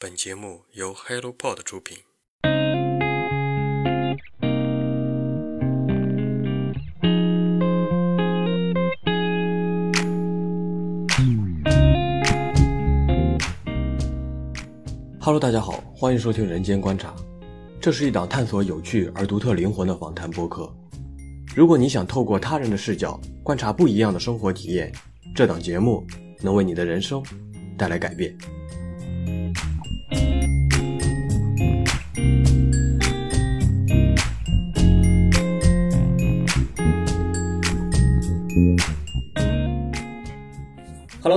本节目由 HelloPod 出品。Hello，大家好，欢迎收听《人间观察》，这是一档探索有趣而独特灵魂的访谈播客。如果你想透过他人的视角观察不一样的生活体验，这档节目能为你的人生带来改变。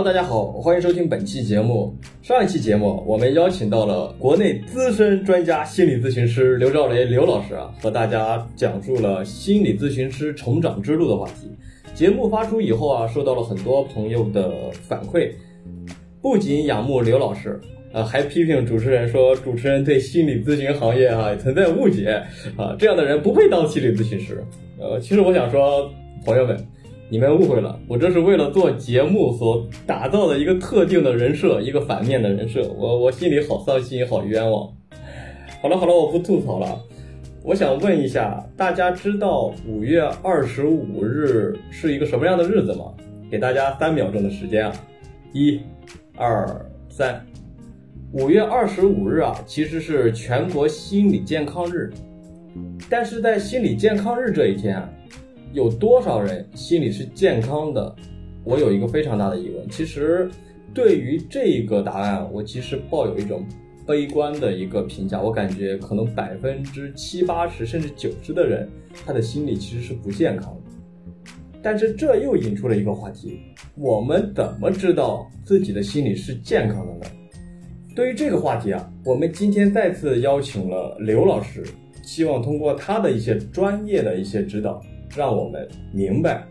大家好，欢迎收听本期节目。上一期节目，我们邀请到了国内资深专家心理咨询师刘兆雷刘老师啊，和大家讲述了心理咨询师成长之路的话题。节目发出以后啊，受到了很多朋友的反馈，不仅仰慕刘老师，呃，还批评主持人说主持人对心理咨询行业啊存在误解啊，这样的人不配当心理咨询师。呃，其实我想说，朋友们。你们误会了，我这是为了做节目所打造的一个特定的人设，一个反面的人设。我我心里好伤心，好冤枉。好了好了，我不吐槽了。我想问一下，大家知道五月二十五日是一个什么样的日子吗？给大家三秒钟的时间啊，一、二、三。五月二十五日啊，其实是全国心理健康日。但是在心理健康日这一天啊。有多少人心理是健康的？我有一个非常大的疑问。其实，对于这个答案，我其实抱有一种悲观的一个评价。我感觉可能百分之七八十甚至九十的人，他的心理其实是不健康的。但是这又引出了一个话题：我们怎么知道自己的心理是健康的呢？对于这个话题啊，我们今天再次邀请了刘老师，希望通过他的一些专业的一些指导。让我们明白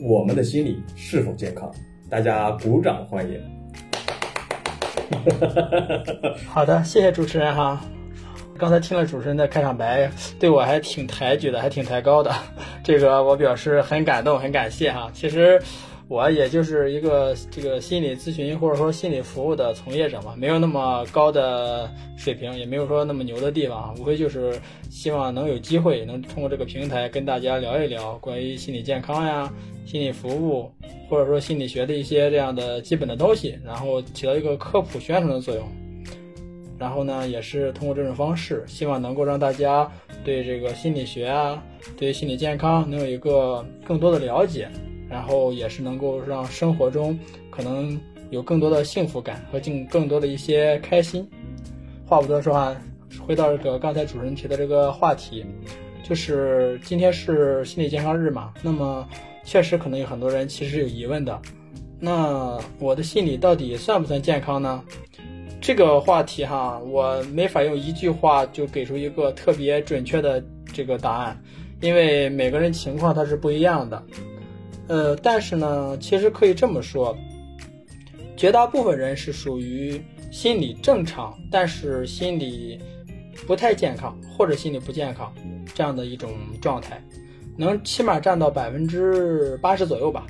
我们的心理是否健康。大家鼓掌欢迎。好的，谢谢主持人哈。刚才听了主持人的开场白，对我还挺抬举的，还挺抬高的。这个我表示很感动，很感谢哈。其实。我也就是一个这个心理咨询或者说心理服务的从业者嘛，没有那么高的水平，也没有说那么牛的地方，无非就是希望能有机会能通过这个平台跟大家聊一聊关于心理健康呀、心理服务或者说心理学的一些这样的基本的东西，然后起到一个科普宣传的作用。然后呢，也是通过这种方式，希望能够让大家对这个心理学啊，对心理健康能有一个更多的了解。然后也是能够让生活中可能有更多的幸福感和更更多的一些开心。话不多说啊，回到这个刚才主持人提的这个话题，就是今天是心理健康日嘛。那么确实可能有很多人其实有疑问的，那我的心理到底算不算健康呢？这个话题哈，我没法用一句话就给出一个特别准确的这个答案，因为每个人情况它是不一样的。呃，但是呢，其实可以这么说，绝大部分人是属于心理正常，但是心理不太健康或者心理不健康这样的一种状态，能起码占到百分之八十左右吧。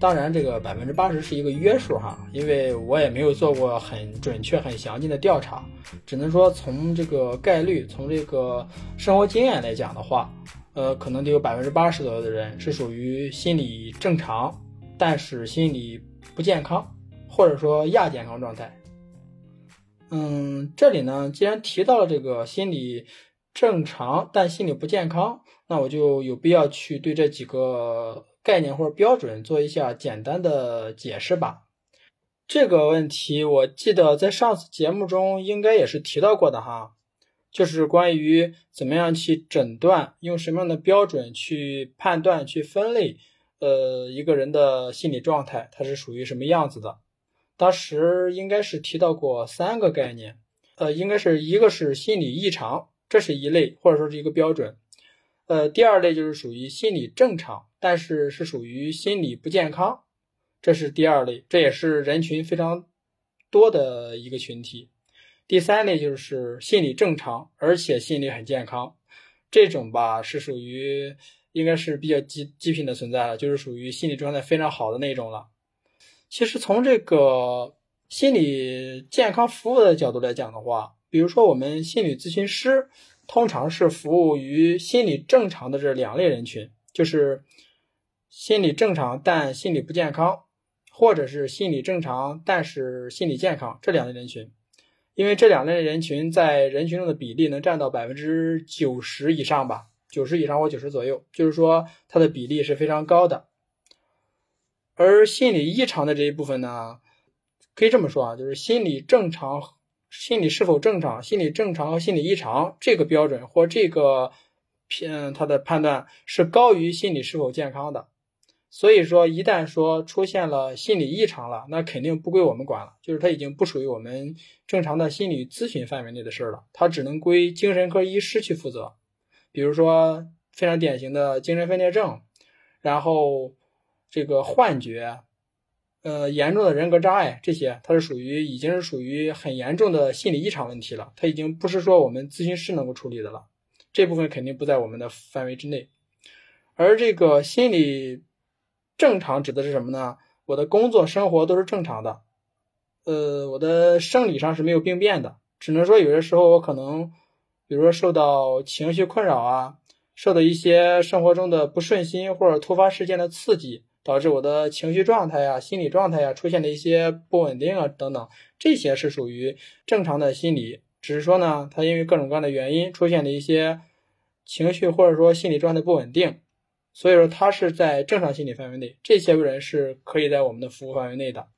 当然，这个百分之八十是一个约数哈，因为我也没有做过很准确、很详尽的调查，只能说从这个概率、从这个生活经验来讲的话。呃，可能得有百分之八十左右的人是属于心理正常，但是心理不健康，或者说亚健康状态。嗯，这里呢，既然提到了这个心理正常但心理不健康，那我就有必要去对这几个概念或者标准做一下简单的解释吧。这个问题我记得在上次节目中应该也是提到过的哈。就是关于怎么样去诊断，用什么样的标准去判断、去分类，呃，一个人的心理状态，它是属于什么样子的？当时应该是提到过三个概念，呃，应该是一个是心理异常，这是一类，或者说是一个标准。呃，第二类就是属于心理正常，但是是属于心理不健康，这是第二类，这也是人群非常多的一个群体。第三类就是心理正常，而且心理很健康，这种吧是属于应该是比较极极品的存在了，就是属于心理状态非常好的那种了。其实从这个心理健康服务的角度来讲的话，比如说我们心理咨询师通常是服务于心理正常的这两类人群，就是心理正常但心理不健康，或者是心理正常但是心理健康这两类人群。因为这两类人群在人群中的比例能占到百分之九十以上吧，九十以上或九十左右，就是说它的比例是非常高的。而心理异常的这一部分呢？可以这么说啊，就是心理正常，心理是否正常，心理正常和心理异常这个标准或这个偏它的判断是高于心理是否健康的。所以说，一旦说出现了心理异常了，那肯定不归我们管了，就是它已经不属于我们正常的心理咨询范围内的事儿了，它只能归精神科医师去负责。比如说非常典型的精神分裂症，然后这个幻觉。呃，严重的人格障碍这些，它是属于已经是属于很严重的心理异常问题了，它已经不是说我们咨询师能够处理的了，这部分肯定不在我们的范围之内。而这个心理正常指的是什么呢？我的工作生活都是正常的，呃，我的生理上是没有病变的，只能说有些时候我可能，比如说受到情绪困扰啊，受到一些生活中的不顺心或者突发事件的刺激。导致我的情绪状态呀、心理状态呀出现了一些不稳定啊等等，这些是属于正常的心理，只是说呢，它因为各种各样的原因出现了一些情绪或者说心理状态不稳定，所以说它是在正常心理范围内，这些人是可以在我们的服务范围内的。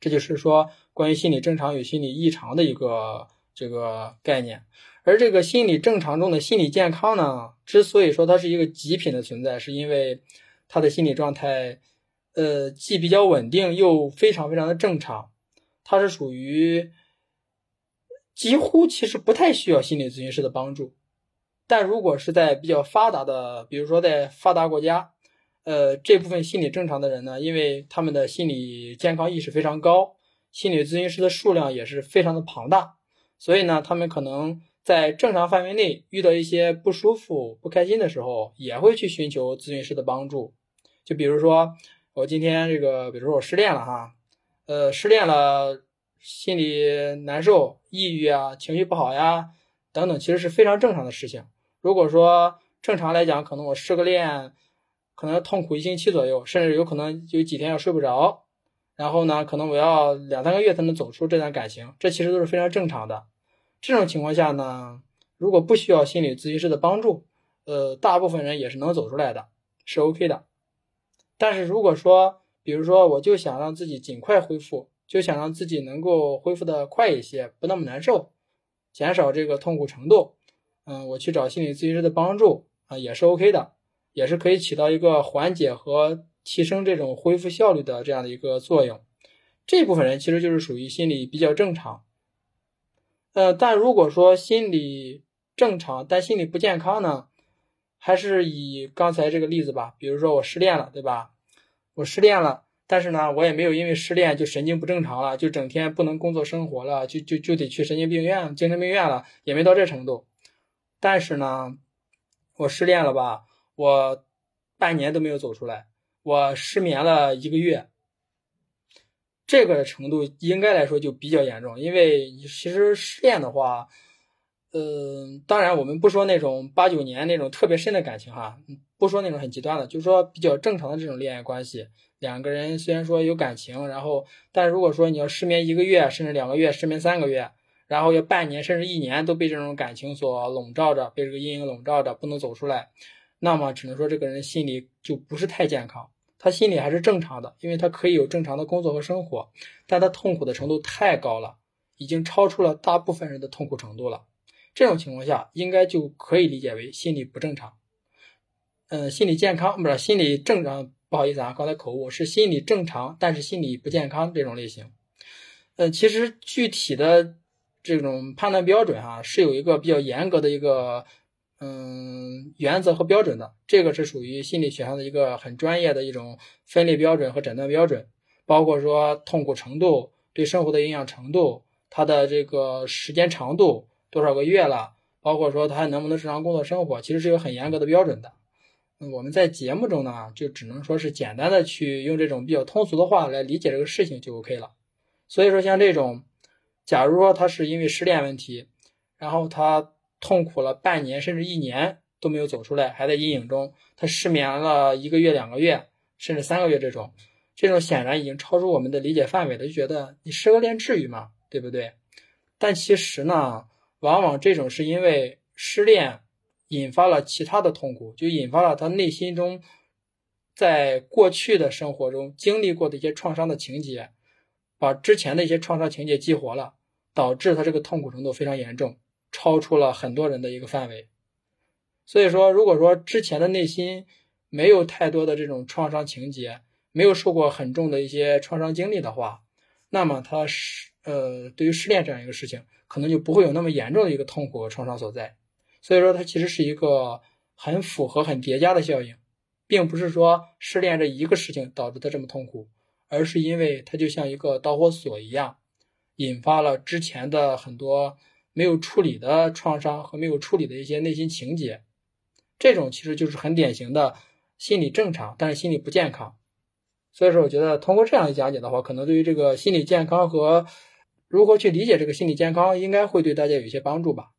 这就是说关于心理正常与心理异常的一个这个概念。而这个心理正常中的心理健康呢，之所以说它是一个极品的存在，是因为。他的心理状态，呃，既比较稳定，又非常非常的正常。他是属于几乎其实不太需要心理咨询师的帮助。但如果是在比较发达的，比如说在发达国家，呃，这部分心理正常的人呢，因为他们的心理健康意识非常高，心理咨询师的数量也是非常的庞大，所以呢，他们可能。在正常范围内遇到一些不舒服、不开心的时候，也会去寻求咨询师的帮助。就比如说，我今天这个，比如说我失恋了哈，呃，失恋了，心里难受、抑郁啊，情绪不好呀，等等，其实是非常正常的事情。如果说正常来讲，可能我失个恋，可能痛苦一星期左右，甚至有可能有几天要睡不着，然后呢，可能我要两三个月才能走出这段感情，这其实都是非常正常的。这种情况下呢，如果不需要心理咨询师的帮助，呃，大部分人也是能走出来的，是 OK 的。但是如果说，比如说，我就想让自己尽快恢复，就想让自己能够恢复的快一些，不那么难受，减少这个痛苦程度，嗯，我去找心理咨询师的帮助啊，也是 OK 的，也是可以起到一个缓解和提升这种恢复效率的这样的一个作用。这部分人其实就是属于心理比较正常。呃，但如果说心理正常，但心理不健康呢？还是以刚才这个例子吧，比如说我失恋了，对吧？我失恋了，但是呢，我也没有因为失恋就神经不正常了，就整天不能工作生活了，就就就得去神经病院、精神病院了，也没到这程度。但是呢，我失恋了吧，我半年都没有走出来，我失眠了一个月。这个程度应该来说就比较严重，因为其实失恋的话，嗯，当然我们不说那种八九年那种特别深的感情哈，不说那种很极端的，就是说比较正常的这种恋爱关系，两个人虽然说有感情，然后，但如果说你要失眠一个月，甚至两个月，失眠三个月，然后要半年甚至一年都被这种感情所笼罩着，被这个阴影笼罩着，不能走出来，那么只能说这个人心理就不是太健康。他心理还是正常的，因为他可以有正常的工作和生活，但他痛苦的程度太高了，已经超出了大部分人的痛苦程度了。这种情况下，应该就可以理解为心理不正常。嗯，心理健康不是心理正常，不好意思啊，刚才口误，是心理正常，但是心理不健康这种类型。嗯，其实具体的这种判断标准哈，是有一个比较严格的一个。嗯，原则和标准的，这个是属于心理学上的一个很专业的一种分类标准和诊断标准，包括说痛苦程度、对生活的影响程度、它的这个时间长度多少个月了，包括说他能不能正常工作生活，其实是有很严格的标准的。我们在节目中呢，就只能说是简单的去用这种比较通俗的话来理解这个事情就 OK 了。所以说，像这种，假如说他是因为失恋问题，然后他痛苦了半年甚至一年都没有走出来，还在阴影中，他失眠了一个月、两个月，甚至三个月，这种，这种显然已经超出我们的理解范围了，就觉得你失个恋至于吗？对不对？但其实呢，往往这种是因为失恋引发了其他的痛苦，就引发了他内心中在过去的生活中经历过的一些创伤的情节。把之前的一些创伤情节激活了，导致他这个痛苦程度非常严重，超出了很多人的一个范围。所以说，如果说之前的内心没有太多的这种创伤情节，没有受过很重的一些创伤经历的话，那么他是呃，对于失恋这样一个事情，可能就不会有那么严重的一个痛苦和创伤所在。所以说，它其实是一个很符合、很叠加的效应，并不是说失恋这一个事情导致他这么痛苦。而是因为它就像一个导火索一样，引发了之前的很多没有处理的创伤和没有处理的一些内心情节，这种其实就是很典型的心理正常，但是心理不健康。所以说，我觉得通过这样一讲解的话，可能对于这个心理健康和如何去理解这个心理健康，应该会对大家有一些帮助吧。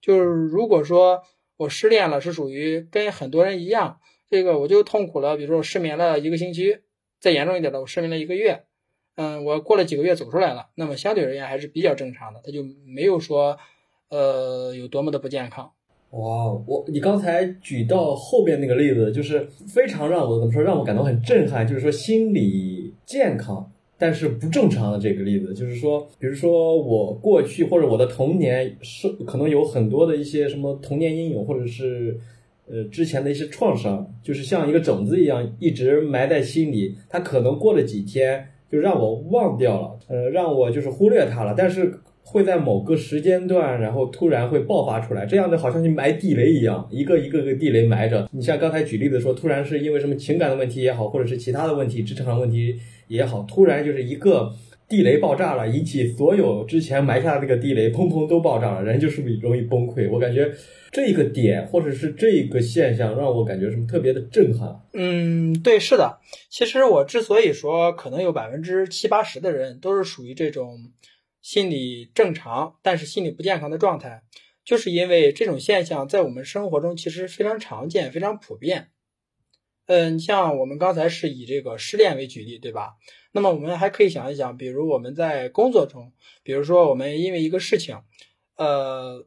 就是如果说我失恋了，是属于跟很多人一样，这个我就痛苦了，比如说我失眠了一个星期。再严重一点的，我失眠了一个月，嗯，我过了几个月走出来了，那么相对而言还是比较正常的，他就没有说，呃，有多么的不健康。哇，我你刚才举到后边那个例子，就是非常让我怎么说，让我感到很震撼，就是说心理健康但是不正常的这个例子，就是说，比如说我过去或者我的童年是可能有很多的一些什么童年阴影，或者是。呃，之前的一些创伤，就是像一个种子一样，一直埋在心里。它可能过了几天，就让我忘掉了，呃，让我就是忽略它了。但是会在某个时间段，然后突然会爆发出来，这样的好像就埋地雷一样，一个一个个地雷埋着。你像刚才举例子说，突然是因为什么情感的问题也好，或者是其他的问题，职场上问题也好，突然就是一个。地雷爆炸了，引起所有之前埋下的那个地雷砰砰都爆炸了，人就是容易崩溃。我感觉这个点或者是这个现象让我感觉什么特别的震撼。嗯，对，是的。其实我之所以说可能有百分之七八十的人都是属于这种心理正常但是心理不健康的状态，就是因为这种现象在我们生活中其实非常常见、非常普遍。嗯，像我们刚才是以这个失恋为举例，对吧？那么我们还可以想一想，比如我们在工作中，比如说我们因为一个事情，呃，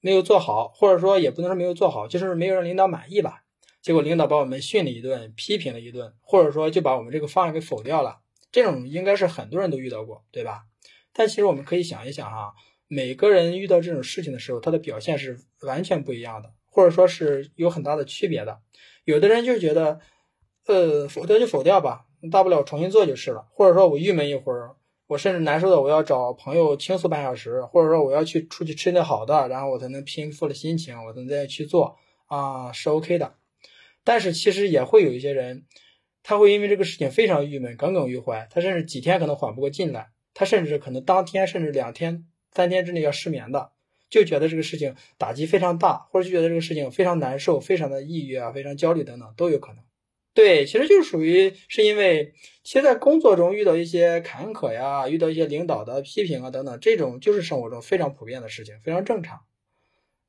没有做好，或者说也不能说没有做好，就是没有让领导满意吧。结果领导把我们训了一顿，批评了一顿，或者说就把我们这个方案给否掉了。这种应该是很多人都遇到过，对吧？但其实我们可以想一想哈，每个人遇到这种事情的时候，他的表现是完全不一样的，或者说是有很大的区别的。有的人就觉得，呃，否掉就否掉吧。大不了重新做就是了，或者说我郁闷一会儿，我甚至难受的我要找朋友倾诉半小时，或者说我要去出去吃点好的，然后我才能平复了心情，我才能再去做啊，是 OK 的。但是其实也会有一些人，他会因为这个事情非常郁闷，耿耿于怀，他甚至几天可能缓不过劲来，他甚至可能当天甚至两天、三天之内要失眠的，就觉得这个事情打击非常大，或者就觉得这个事情非常难受，非常的抑郁啊，非常焦虑等等都有可能。对，其实就是属于是因为，其实，在工作中遇到一些坎坷呀，遇到一些领导的批评啊等等，这种就是生活中非常普遍的事情，非常正常。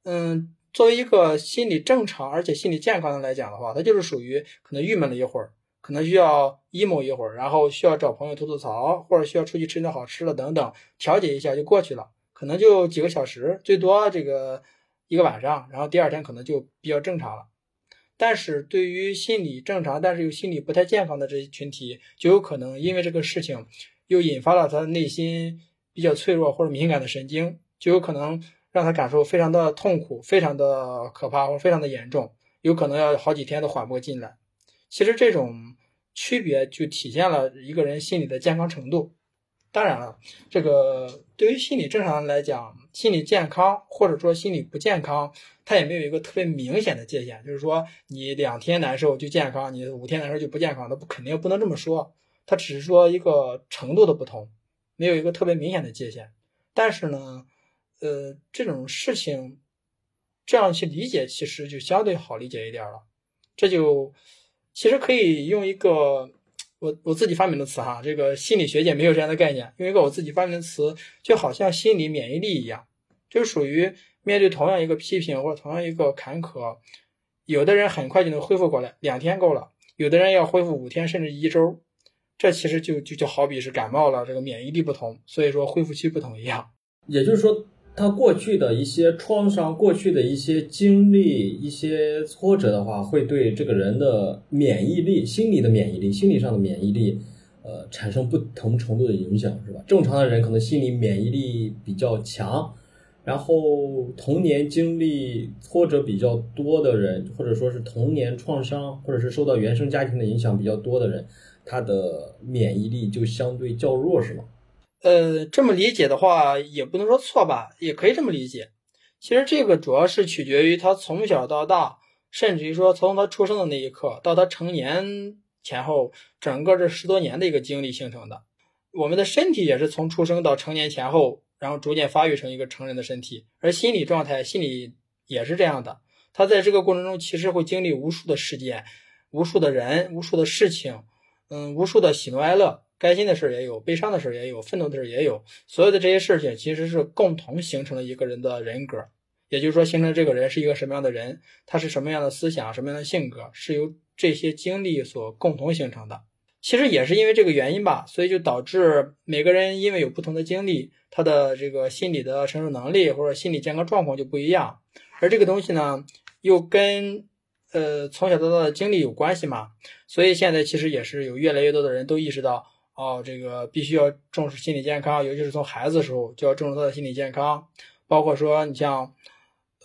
嗯，作为一个心理正常而且心理健康的来讲的话，他就是属于可能郁闷了一会儿，可能需要 emo 一会儿，然后需要找朋友吐吐槽，或者需要出去吃点好吃的等等，调节一下就过去了，可能就几个小时，最多这个一个晚上，然后第二天可能就比较正常了。但是对于心理正常，但是又心理不太健康的这些群体，就有可能因为这个事情，又引发了他的内心比较脆弱或者敏感的神经，就有可能让他感受非常的痛苦，非常的可怕或者非常的严重，有可能要好几天都缓不过劲来。其实这种区别就体现了一个人心理的健康程度。当然了，这个对于心理正常人来讲，心理健康或者说心理不健康，它也没有一个特别明显的界限，就是说你两天难受就健康，你五天难受就不健康，那不肯定不能这么说，它只是说一个程度的不同，没有一个特别明显的界限。但是呢，呃，这种事情这样去理解，其实就相对好理解一点了。这就其实可以用一个我我自己发明的词哈，这个心理学界没有这样的概念，用一个我自己发明的词，就好像心理免疫力一样，就属于面对同样一个批评或者同样一个坎坷，有的人很快就能恢复过来，两天够了；有的人要恢复五天甚至一周。这其实就就就好比是感冒了，这个免疫力不同，所以说恢复期不同一样。也就是说，他过去的一些创伤、过去的一些经历、一些挫折的话，会对这个人的免疫力、心理的免疫力、心理上的免疫力，呃，产生不同程度的影响，是吧？正常的人可能心理免疫力比较强，然后童年经历挫折比较多的人，或者说是童年创伤，或者是受到原生家庭的影响比较多的人。他的免疫力就相对较弱，是吗？呃，这么理解的话，也不能说错吧，也可以这么理解。其实这个主要是取决于他从小到大，甚至于说从他出生的那一刻到他成年前后，整个这十多年的一个经历形成的。我们的身体也是从出生到成年前后，然后逐渐发育成一个成人的身体，而心理状态、心理也是这样的。他在这个过程中，其实会经历无数的事件、无数的人、无数的事情。嗯，无数的喜怒哀乐，开心的事也有，悲伤的事也有，愤怒的事也有。所有的这些事情，其实是共同形成了一个人的人格。也就是说，形成这个人是一个什么样的人，他是什么样的思想，什么样的性格，是由这些经历所共同形成的。其实也是因为这个原因吧，所以就导致每个人因为有不同的经历，他的这个心理的承受能力或者心理健康状况就不一样。而这个东西呢，又跟。呃，从小到大的经历有关系嘛，所以现在其实也是有越来越多的人都意识到，哦，这个必须要重视心理健康，尤其是从孩子的时候就要重视他的心理健康。包括说，你像，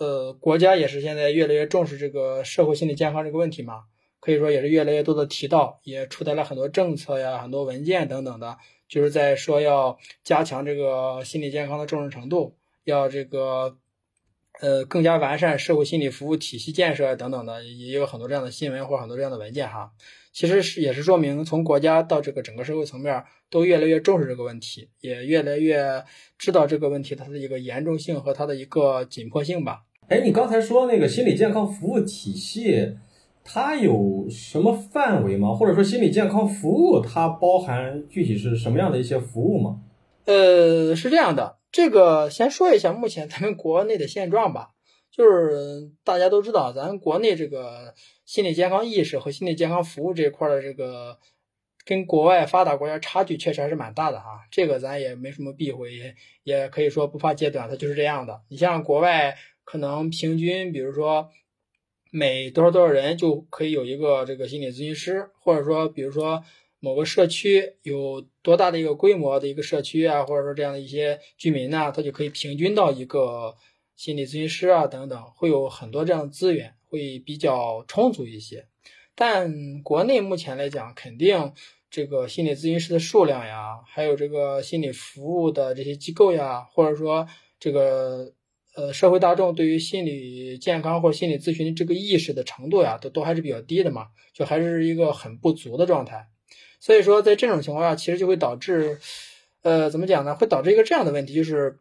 呃，国家也是现在越来越重视这个社会心理健康这个问题嘛，可以说也是越来越多的提到，也出台了很多政策呀、很多文件等等的，就是在说要加强这个心理健康的重视程度，要这个。呃，更加完善社会心理服务体系建设等等的，也有很多这样的新闻或很多这样的文件哈。其实是也是说明，从国家到这个整个社会层面，都越来越重视这个问题，也越来越知道这个问题它的一个严重性和它的一个紧迫性吧。哎，你刚才说那个心理健康服务体系，它有什么范围吗？或者说心理健康服务它包含具体是什么样的一些服务吗？呃，是这样的。这个先说一下目前咱们国内的现状吧，就是大家都知道，咱国内这个心理健康意识和心理健康服务这一块的这个，跟国外发达国家差距确实还是蛮大的啊。这个咱也没什么避讳，也也可以说不怕揭短，它就是这样的。你像国外可能平均，比如说每多少多少人就可以有一个这个心理咨询师，或者说比如说。某个社区有多大的一个规模的一个社区啊，或者说这样的一些居民呢，他就可以平均到一个心理咨询师啊等等，会有很多这样的资源，会比较充足一些。但国内目前来讲，肯定这个心理咨询师的数量呀，还有这个心理服务的这些机构呀，或者说这个呃社会大众对于心理健康或者心理咨询这个意识的程度呀，都都还是比较低的嘛，就还是一个很不足的状态。所以说，在这种情况下，其实就会导致，呃，怎么讲呢？会导致一个这样的问题，就是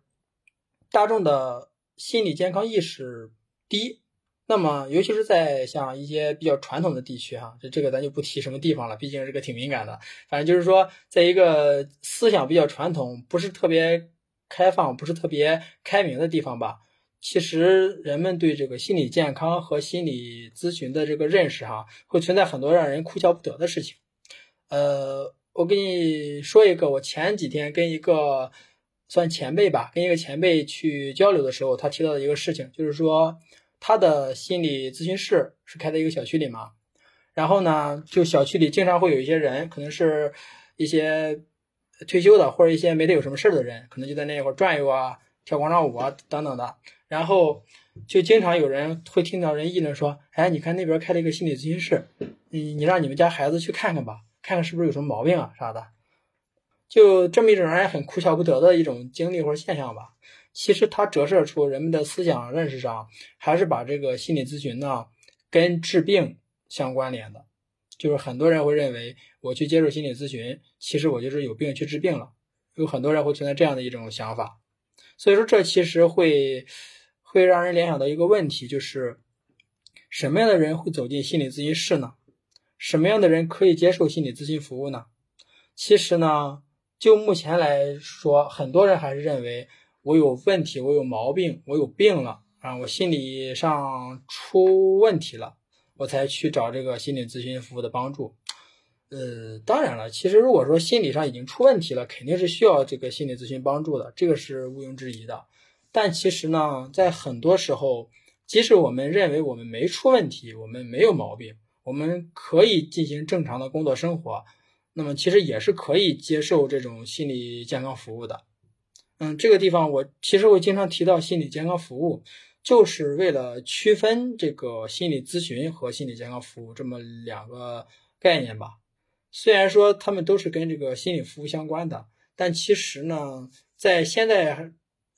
大众的心理健康意识低。那么，尤其是在像一些比较传统的地区，哈，这这个咱就不提什么地方了，毕竟这个挺敏感的。反正就是说，在一个思想比较传统、不是特别开放、不是特别开明的地方吧，其实人们对这个心理健康和心理咨询的这个认识，哈，会存在很多让人哭笑不得的事情。呃，我跟你说一个，我前几天跟一个算前辈吧，跟一个前辈去交流的时候，他提到的一个事情，就是说他的心理咨询室是开在一个小区里嘛，然后呢，就小区里经常会有一些人，可能是一些退休的或者一些没得有什么事儿的人，可能就在那一块转悠啊，跳广场舞啊等等的，然后就经常有人会听到人议论说，哎，你看那边开了一个心理咨询室，你你让你们家孩子去看看吧。看看是不是有什么毛病啊啥的，就这么一种让人很哭笑不得的一种经历或者现象吧。其实它折射出人们的思想认识上，还是把这个心理咨询呢跟治病相关联的。就是很多人会认为，我去接受心理咨询，其实我就是有病去治病了。有很多人会存在这样的一种想法，所以说这其实会会让人联想到一个问题，就是什么样的人会走进心理咨询室呢？什么样的人可以接受心理咨询服务呢？其实呢，就目前来说，很多人还是认为我有问题，我有毛病，我有病了啊，我心理上出问题了，我才去找这个心理咨询服务的帮助。呃，当然了，其实如果说心理上已经出问题了，肯定是需要这个心理咨询帮助的，这个是毋庸置疑的。但其实呢，在很多时候，即使我们认为我们没出问题，我们没有毛病，我们可以进行正常的工作生活，那么其实也是可以接受这种心理健康服务的。嗯，这个地方我其实会经常提到心理健康服务，就是为了区分这个心理咨询和心理健康服务这么两个概念吧。虽然说他们都是跟这个心理服务相关的，但其实呢，在现在。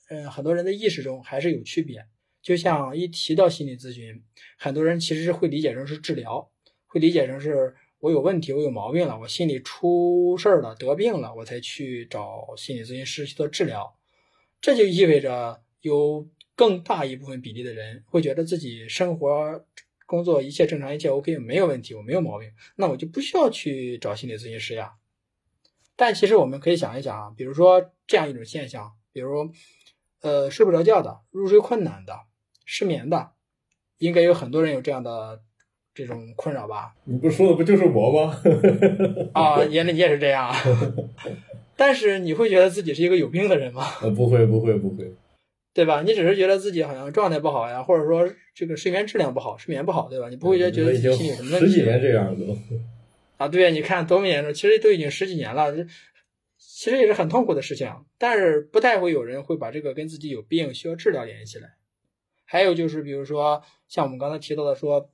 嗯，很多人的意识中还是有区别。就像一提到心理咨询，很多人其实是会理解成是治疗，会理解成是我有问题，我有毛病了，我心里出事儿了，得病了，我才去找心理咨询师去做治疗。这就意味着有更大一部分比例的人会觉得自己生活、工作一切正常，一切 OK，没有问题，我没有毛病，那我就不需要去找心理咨询师呀。但其实我们可以想一想啊，比如说这样一种现象，比如。呃，睡不着觉的，入睡困难的，失眠的，应该有很多人有这样的这种困扰吧？你不说的不就是我吗？啊，原来你也是这样。但是你会觉得自己是一个有病的人吗？呃，不会，不会，不会，对吧？你只是觉得自己好像状态不好呀，或者说这个睡眠质量不好，睡眠不好，对吧？你不会觉得觉得自己心里有什么问题？十几年这样子。啊，对呀，你看多么严重，其实都已经十几年了。其实也是很痛苦的事情，但是不太会有人会把这个跟自己有病需要治疗联系起来。还有就是，比如说像我们刚才提到的，说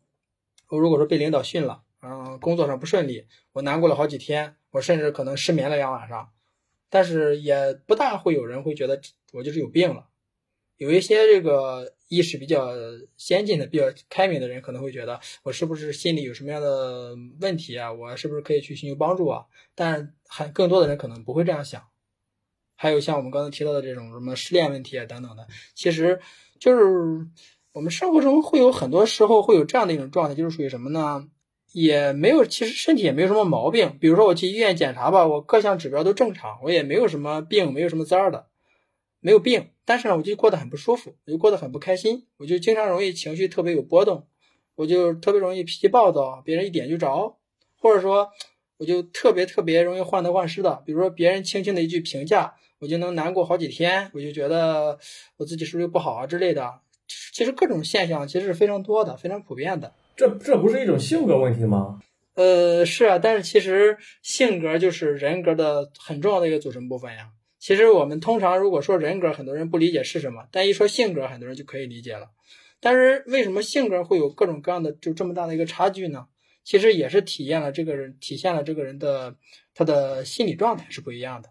我如果说被领导训了，嗯，工作上不顺利，我难过了好几天，我甚至可能失眠了两晚上，但是也不大会有人会觉得我就是有病了。有一些这个意识比较先进的、比较开明的人，可能会觉得我是不是心里有什么样的问题啊？我是不是可以去寻求帮助啊？但是还更多的人可能不会这样想。还有像我们刚才提到的这种什么失恋问题啊等等的，其实就是我们生活中会有很多时候会有这样的一种状态，就是属于什么呢？也没有，其实身体也没有什么毛病。比如说我去医院检查吧，我各项指标都正常，我也没有什么病，没有什么灾儿的。没有病，但是呢，我就过得很不舒服，我就过得很不开心，我就经常容易情绪特别有波动，我就特别容易脾气暴躁，别人一点就着，或者说我就特别特别容易患得患失的，比如说别人轻轻的一句评价，我就能难过好几天，我就觉得我自己是不是不好啊之类的。其实各种现象其实是非常多的，非常普遍的。这这不是一种性格问题吗？呃，是啊，但是其实性格就是人格的很重要的一个组成部分呀。其实我们通常如果说人格，很多人不理解是什么，但一说性格，很多人就可以理解了。但是为什么性格会有各种各样的就这么大的一个差距呢？其实也是体验了这个人，体现了这个人的他的心理状态是不一样的。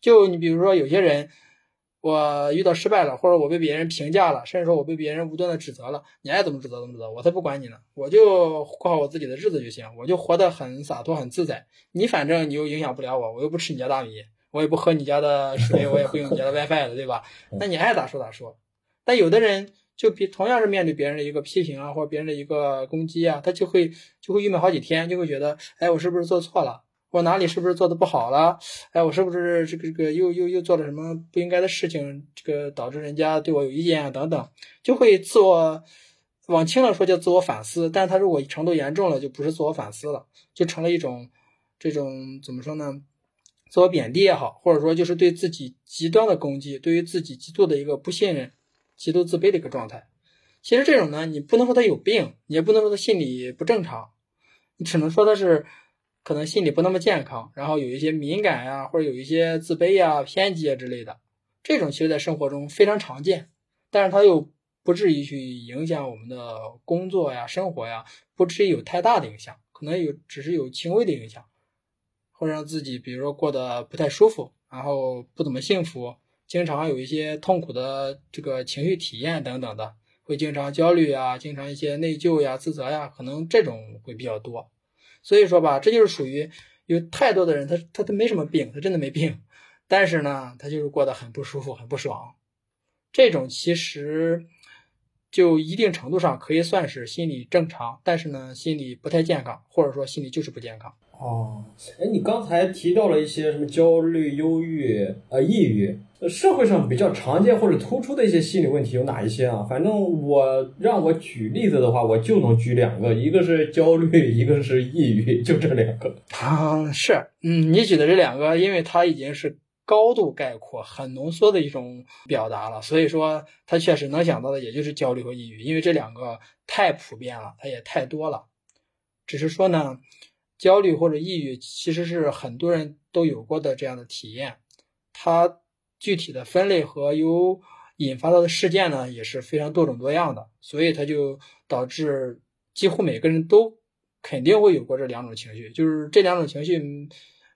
就你比如说有些人，我遇到失败了，或者我被别人评价了，甚至说我被别人无端的指责了，你爱怎么指责怎么指责，我才不管你呢，我就过好我自己的日子就行，我就活得很洒脱很自在。你反正你又影响不了我，我又不吃你家大米。我也不喝你家的水，我也不用你家的 WiFi 的，对吧？那你爱咋说咋说。但有的人就比同样是面对别人的一个批评啊，或者别人的一个攻击啊，他就会就会郁闷好几天，就会觉得，哎，我是不是做错了？我哪里是不是做的不好了？哎，我是不是这个这个又又又做了什么不应该的事情？这个导致人家对我有意见啊，等等，就会自我往轻了说叫自我反思，但他如果程度严重了，就不是自我反思了，就成了一种这种怎么说呢？自我贬低也好，或者说就是对自己极端的攻击，对于自己极度的一个不信任、极度自卑的一个状态。其实这种呢，你不能说他有病，也不能说他心理不正常，你只能说他是可能心理不那么健康，然后有一些敏感呀，或者有一些自卑呀、偏激啊之类的。这种其实在生活中非常常见，但是他又不至于去影响我们的工作呀、生活呀，不至于有太大的影响，可能有只是有轻微的影响。会让自己，比如说过得不太舒服，然后不怎么幸福，经常有一些痛苦的这个情绪体验等等的，会经常焦虑啊，经常一些内疚呀、自责呀，可能这种会比较多。所以说吧，这就是属于有太多的人，他他他没什么病，他真的没病，但是呢，他就是过得很不舒服、很不爽。这种其实就一定程度上可以算是心理正常，但是呢，心理不太健康，或者说心理就是不健康。哦，哎，你刚才提到了一些什么焦虑、忧郁、呃抑郁，社会上比较常见或者突出的一些心理问题有哪一些啊？反正我让我举例子的话，我就能举两个，一个是焦虑，一个是抑郁，就这两个。啊，是，嗯，你举的这两个，因为它已经是高度概括、很浓缩的一种表达了，所以说它确实能想到的也就是焦虑和抑郁，因为这两个太普遍了，它也太多了。只是说呢。焦虑或者抑郁其实是很多人都有过的这样的体验，它具体的分类和由引发到的事件呢也是非常多种多样的，所以它就导致几乎每个人都肯定会有过这两种情绪，就是这两种情绪，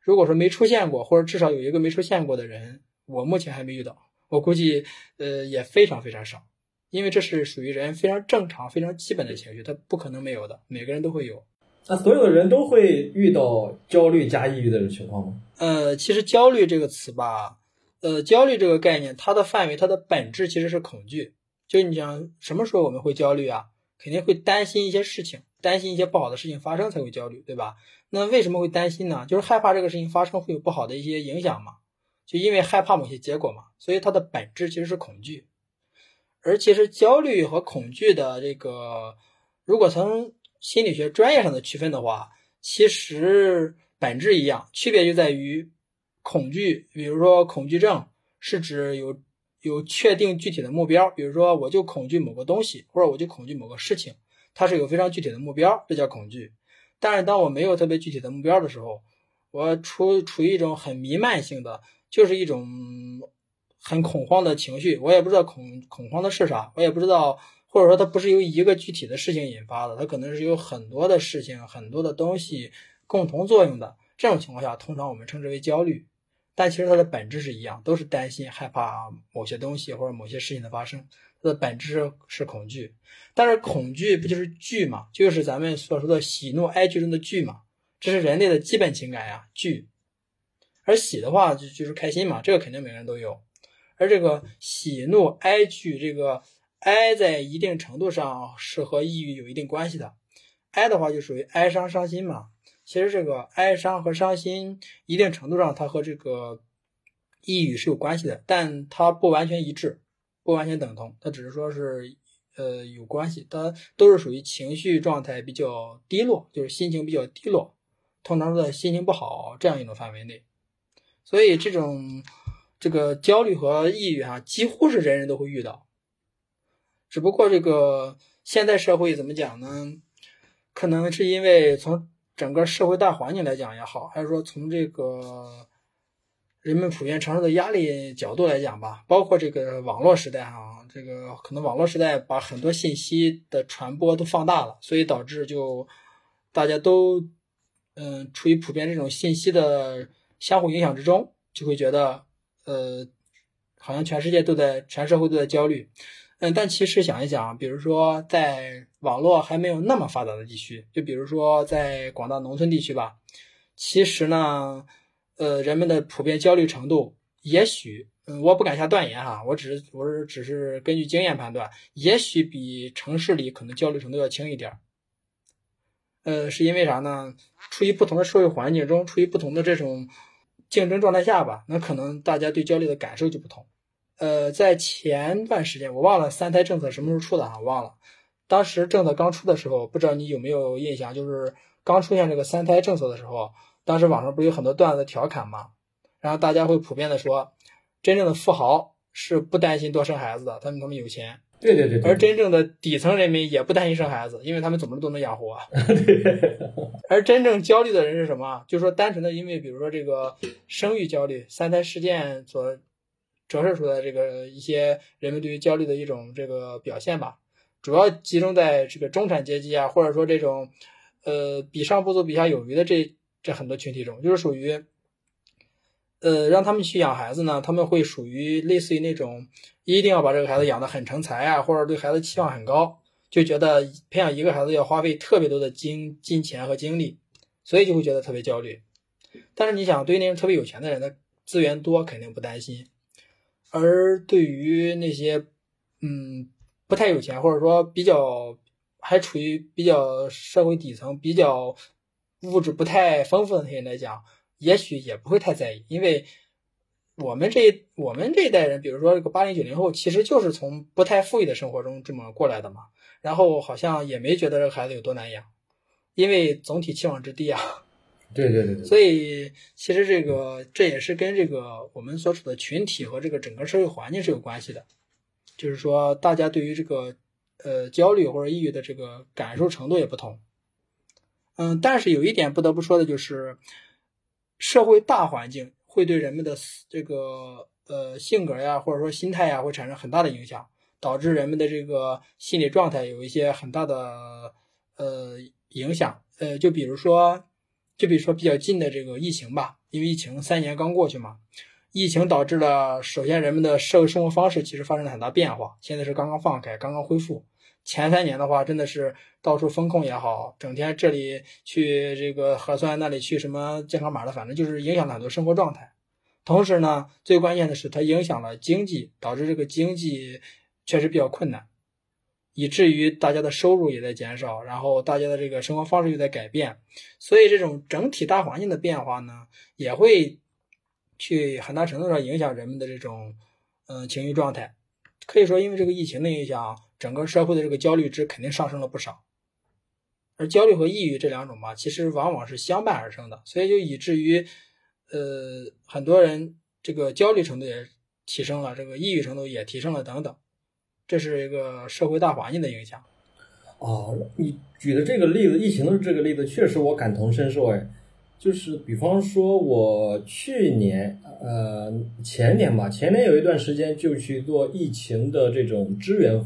如果说没出现过，或者至少有一个没出现过的人，我目前还没遇到，我估计呃也非常非常少，因为这是属于人非常正常、非常基本的情绪，它不可能没有的，每个人都会有。那所有的人都会遇到焦虑加抑郁的情况吗？呃，其实焦虑这个词吧，呃，焦虑这个概念，它的范围，它的本质其实是恐惧。就你讲什么时候我们会焦虑啊？肯定会担心一些事情，担心一些不好的事情发生才会焦虑，对吧？那为什么会担心呢？就是害怕这个事情发生会有不好的一些影响嘛？就因为害怕某些结果嘛，所以它的本质其实是恐惧。而其实焦虑和恐惧的这个，如果从心理学专业上的区分的话，其实本质一样，区别就在于恐惧。比如说，恐惧症是指有有确定具体的目标，比如说我就恐惧某个东西，或者我就恐惧某个事情，它是有非常具体的目标，这叫恐惧。但是当我没有特别具体的目标的时候，我处处于一种很弥漫性的，就是一种很恐慌的情绪，我也不知道恐恐慌的是啥，我也不知道。或者说它不是由一个具体的事情引发的，它可能是由很多的事情、很多的东西共同作用的。这种情况下，通常我们称之为焦虑。但其实它的本质是一样，都是担心、害怕某些东西或者某些事情的发生。它的本质是恐惧。但是恐惧不就是惧嘛？就是咱们所说的喜怒哀惧中的惧嘛？这是人类的基本情感呀，惧。而喜的话就就是开心嘛，这个肯定每个人都有。而这个喜怒哀惧这个。哀在一定程度上是和抑郁有一定关系的，哀的话就属于哀伤伤心嘛。其实这个哀伤和伤心一定程度上它和这个抑郁是有关系的，但它不完全一致，不完全等同，它只是说是呃有关系，它都是属于情绪状态比较低落，就是心情比较低落，通常在心情不好这样一种范围内。所以这种这个焦虑和抑郁哈，几乎是人人都会遇到。只不过这个现代社会怎么讲呢？可能是因为从整个社会大环境来讲也好，还是说从这个人们普遍承受的压力角度来讲吧，包括这个网络时代哈，这个可能网络时代把很多信息的传播都放大了，所以导致就大家都嗯处于普遍这种信息的相互影响之中，就会觉得呃好像全世界都在全社会都在焦虑。嗯，但其实想一想，比如说在网络还没有那么发达的地区，就比如说在广大农村地区吧，其实呢，呃，人们的普遍焦虑程度，也许，嗯，我不敢下断言哈，我只是我是只是根据经验判断，也许比城市里可能焦虑程度要轻一点。呃，是因为啥呢？处于不同的社会环境中，处于不同的这种竞争状态下吧，那可能大家对焦虑的感受就不同。呃，在前段时间，我忘了三胎政策什么时候出的啊？忘了。当时政策刚出的时候，不知道你有没有印象？就是刚出现这个三胎政策的时候，当时网上不是有很多段子调侃嘛？然后大家会普遍的说，真正的富豪是不担心多生孩子的，他们他们有钱。对对对。而真正的底层人民也不担心生孩子，因为他们怎么都能养活。对。而真正焦虑的人是什么？就是说单纯的因为比如说这个生育焦虑、三胎事件所。折射出来这个一些人们对于焦虑的一种这个表现吧，主要集中在这个中产阶级啊，或者说这种，呃，比上不足比下有余的这这很多群体中，就是属于，呃，让他们去养孩子呢，他们会属于类似于那种一定要把这个孩子养得很成才啊，或者对孩子期望很高，就觉得培养一个孩子要花费特别多的金金钱和精力，所以就会觉得特别焦虑。但是你想，对于那种特别有钱的人，他资源多，肯定不担心。而对于那些，嗯，不不太有钱，或者说比较还处于比较社会底层、比较物质不太丰富的那些人来讲，也许也不会太在意，因为我们这我们这一代人，比如说这个八零九零后，其实就是从不太富裕的生活中这么过来的嘛，然后好像也没觉得这个孩子有多难养，因为总体期望值低啊。对对对对，所以其实这个这也是跟这个我们所处的群体和这个整个社会环境是有关系的，就是说大家对于这个呃焦虑或者抑郁的这个感受程度也不同。嗯，但是有一点不得不说的就是，社会大环境会对人们的这个呃性格呀或者说心态呀会产生很大的影响，导致人们的这个心理状态有一些很大的呃影响。呃，就比如说。就比如说比较近的这个疫情吧，因为疫情三年刚过去嘛，疫情导致了首先人们的社会生活方式其实发生了很大变化，现在是刚刚放开，刚刚恢复。前三年的话，真的是到处风控也好，整天这里去这个核酸，那里去什么健康码的，反正就是影响了很多生活状态。同时呢，最关键的是它影响了经济，导致这个经济确实比较困难。以至于大家的收入也在减少，然后大家的这个生活方式又在改变，所以这种整体大环境的变化呢，也会去很大程度上影响人们的这种嗯情绪状态。可以说，因为这个疫情的影响，整个社会的这个焦虑值肯定上升了不少。而焦虑和抑郁这两种嘛，其实往往是相伴而生的，所以就以至于呃很多人这个焦虑程度也提升了，这个抑郁程度也提升了等等。这是一个社会大环境的影响。哦，你举的这个例子，疫情的这个例子，确实我感同身受。哎，就是比方说，我去年呃前年吧，前年有一段时间就去做疫情的这种支援，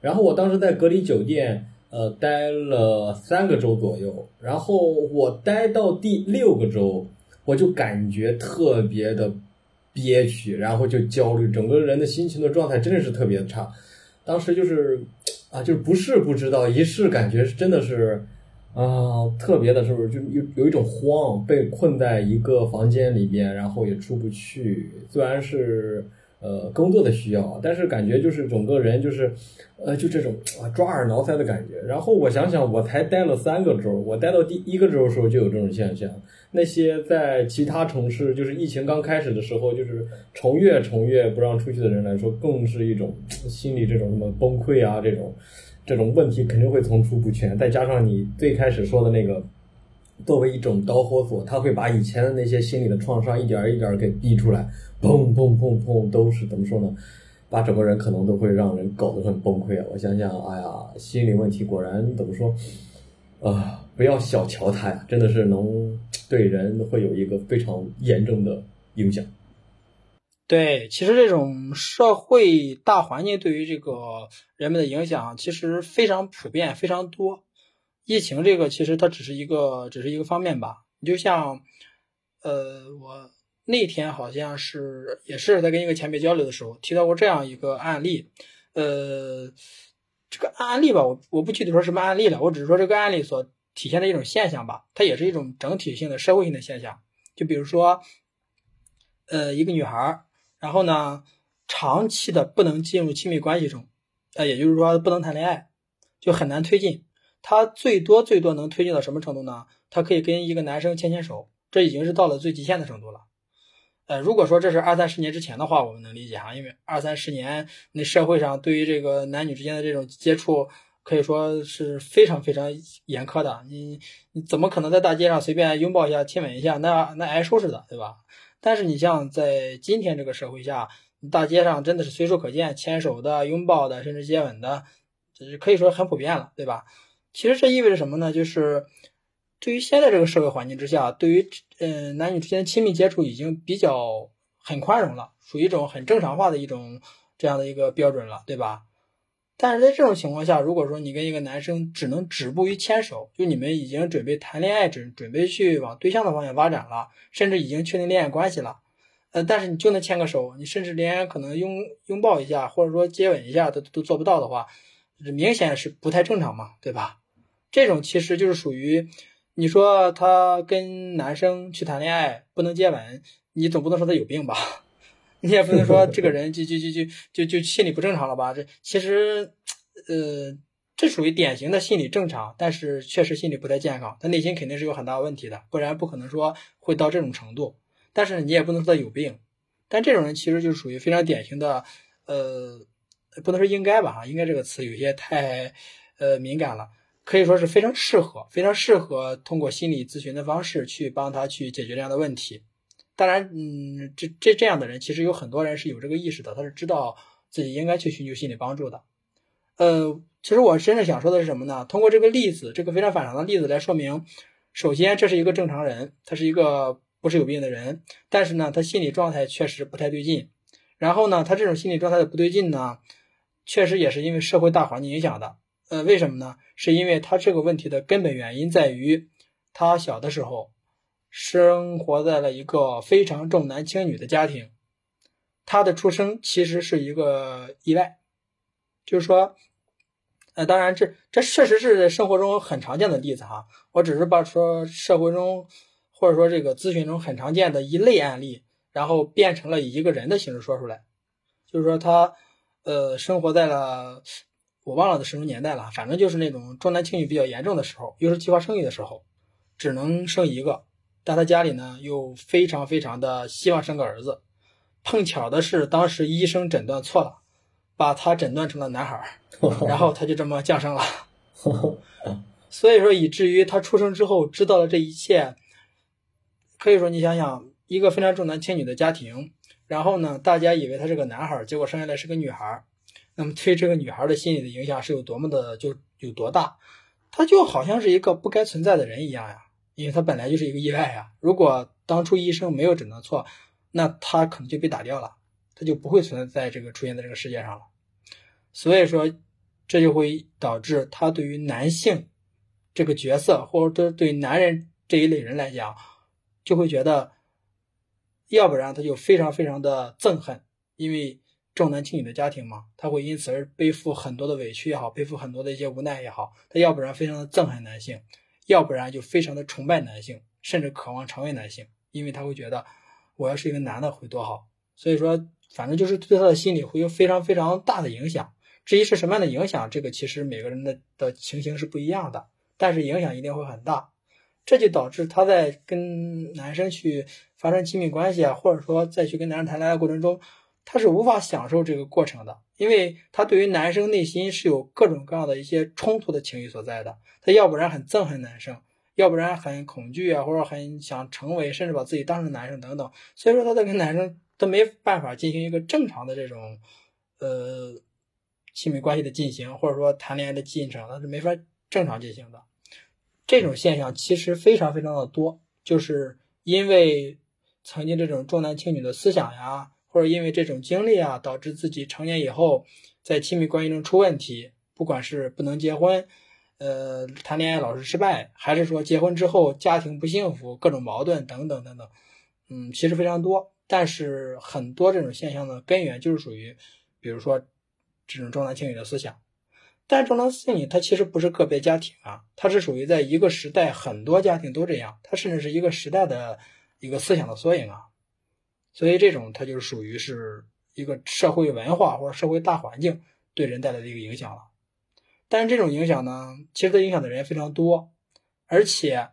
然后我当时在隔离酒店呃待了三个周左右，然后我待到第六个周，我就感觉特别的憋屈，然后就焦虑，整个人的心情的状态真的是特别差。当时就是，啊，就是不是不知道，一试感觉真的是，啊，特别的是不是就有有一种慌，被困在一个房间里边，然后也出不去。虽然是呃工作的需要，但是感觉就是整个人就是，呃，就这种抓耳挠腮的感觉。然后我想想，我才待了三个周，我待到第一个周的时候就有这种现象。那些在其他城市，就是疫情刚开始的时候，就是重越重越不让出去的人来说，更是一种心理这种什么崩溃啊，这种这种问题肯定会层出不穷。再加上你最开始说的那个，作为一种导火索，他会把以前的那些心理的创伤一点一点给逼出来，砰砰砰砰，都是怎么说呢？把整个人可能都会让人搞得很崩溃啊！我想想，哎呀，心理问题果然怎么说？啊，不要小瞧它呀，真的是能对人会有一个非常严重的影响。对，其实这种社会大环境对于这个人们的影响其实非常普遍、非常多。疫情这个其实它只是一个，只是一个方面吧。你就像，呃，我那天好像是也是在跟一个前辈交流的时候提到过这样一个案例，呃。这个案例吧，我我不具体说什么案例了，我只是说这个案例所体现的一种现象吧，它也是一种整体性的社会性的现象。就比如说，呃，一个女孩，然后呢，长期的不能进入亲密关系中，呃，也就是说不能谈恋爱，就很难推进。她最多最多能推进到什么程度呢？她可以跟一个男生牵牵手，这已经是到了最极限的程度了。呃，如果说这是二三十年之前的话，我们能理解哈，因为二三十年那社会上对于这个男女之间的这种接触，可以说是非常非常严苛的。你你怎么可能在大街上随便拥抱一下、亲吻一下？那那挨收拾的，对吧？但是你像在今天这个社会下，大街上真的是随处可见牵手的、拥抱的，甚至接吻的，就是可以说很普遍了，对吧？其实这意味着什么呢？就是。对于现在这个社会环境之下，对于嗯男女之间亲密接触已经比较很宽容了，属于一种很正常化的一种这样的一个标准了，对吧？但是在这种情况下，如果说你跟一个男生只能止步于牵手，就你们已经准备谈恋爱，准准备去往对象的方向发展了，甚至已经确定恋爱关系了，呃，但是你就能牵个手，你甚至连可能拥拥抱一下，或者说接吻一下都都做不到的话，明显是不太正常嘛，对吧？这种其实就是属于。你说他跟男生去谈恋爱不能接吻，你总不能说他有病吧？你也不能说这个人就就就就就就心理不正常了吧？这其实呃，这属于典型的心理正常，但是确实心理不太健康，他内心肯定是有很大问题的，不然不可能说会到这种程度。但是你也不能说他有病，但这种人其实就属于非常典型的，呃，不能说应该吧，应该这个词有些太呃敏感了，可以说是非常适合，非常适合通过心理咨询的方式去帮他去解决这样的问题。当然，嗯，这这这样的人其实有很多人是有这个意识的，他是知道自己应该去寻求心理帮助的。呃，其实我真正想说的是什么呢？通过这个例子，这个非常反常的例子来说明，首先这是一个正常人，他是一个。不是有病的人，但是呢，他心理状态确实不太对劲。然后呢，他这种心理状态的不对劲呢，确实也是因为社会大环境影响的。呃，为什么呢？是因为他这个问题的根本原因在于，他小的时候生活在了一个非常重男轻女的家庭，他的出生其实是一个意外。就是说，呃，当然这这确实是生活中很常见的例子哈。我只是把说社会中。或者说这个咨询中很常见的一类案例，然后变成了以一个人的形式说出来，就是说他，呃，生活在了我忘了的什么年代了，反正就是那种重男轻女比较严重的时候，又是计划生育的时候，只能生一个，但他家里呢又非常非常的希望生个儿子，碰巧的是当时医生诊断错了，把他诊断成了男孩，然后他就这么降生了，所以说以至于他出生之后知道了这一切。可以说，你想想，一个非常重男轻女的家庭，然后呢，大家以为他是个男孩，结果生下来是个女孩，那么对这个女孩的心理的影响是有多么的就有多大？他就好像是一个不该存在的人一样呀，因为他本来就是一个意外啊。如果当初医生没有诊断错，那他可能就被打掉了，他就不会存在这个出现在这个世界上了。所以说，这就会导致他对于男性这个角色，或者说对男人这一类人来讲。就会觉得，要不然他就非常非常的憎恨，因为重男轻女的家庭嘛，他会因此而背负很多的委屈也好，背负很多的一些无奈也好。他要不然非常的憎恨男性，要不然就非常的崇拜男性，甚至渴望成为男性，因为他会觉得我要是一个男的会多好。所以说，反正就是对他的心理会有非常非常大的影响。至于是什么样的影响，这个其实每个人的的情形是不一样的，但是影响一定会很大。这就导致他在跟男生去发生亲密关系啊，或者说再去跟男生谈恋爱过程中，他是无法享受这个过程的，因为他对于男生内心是有各种各样的一些冲突的情绪所在的。他要不然很憎恨男生，要不然很恐惧啊，或者很想成为，甚至把自己当成男生等等。所以说他在跟男生都没办法进行一个正常的这种呃亲密关系的进行，或者说谈恋爱的进程，他是没法正常进行的。这种现象其实非常非常的多，就是因为曾经这种重男轻女的思想呀，或者因为这种经历啊，导致自己成年以后在亲密关系中出问题，不管是不能结婚，呃，谈恋爱老是失败，还是说结婚之后家庭不幸福，各种矛盾等等等等，嗯，其实非常多。但是很多这种现象的根源就是属于，比如说这种重男轻女的思想。但重男轻女，它其实不是个别家庭啊，它是属于在一个时代很多家庭都这样，它甚至是一个时代的一个思想的缩影啊。所以这种它就属于是一个社会文化或者社会大环境对人带来的一个影响了。但是这种影响呢，其实它影响的人非常多，而且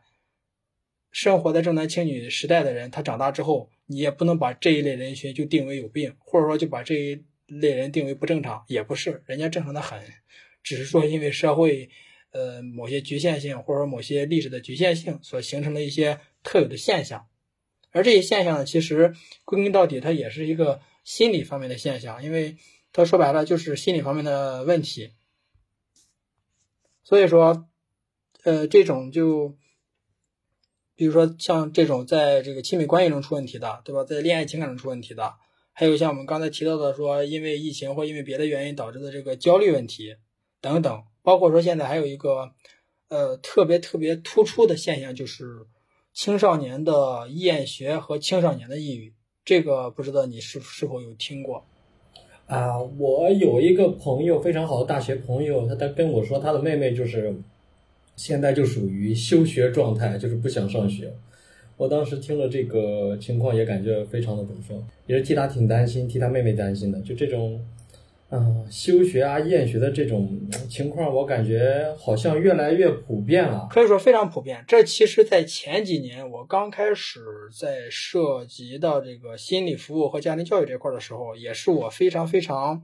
生活在重男轻女时代的人，他长大之后，你也不能把这一类人群就定为有病，或者说就把这一类人定为不正常，也不是，人家正常的很。只是说，因为社会，呃，某些局限性，或者某些历史的局限性，所形成的一些特有的现象，而这些现象呢，其实归根到底，它也是一个心理方面的现象，因为它说白了就是心理方面的问题。所以说，呃，这种就，比如说像这种在这个亲密关系中出问题的，对吧？在恋爱情感中出问题的，还有像我们刚才提到的，说因为疫情或因为别的原因导致的这个焦虑问题。等等，包括说现在还有一个，呃，特别特别突出的现象，就是青少年的厌学和青少年的抑郁。这个不知道你是是否有听过？啊，我有一个朋友，非常好的大学朋友，他他跟我说，他的妹妹就是现在就属于休学状态，就是不想上学。我当时听了这个情况，也感觉非常的怎么说，也是替他挺担心，替他妹妹担心的。就这种。嗯，休学啊、厌学的这种情况，我感觉好像越来越普遍了。可以说非常普遍。这其实，在前几年我刚开始在涉及到这个心理服务和家庭教育这块的时候，也是我非常非常，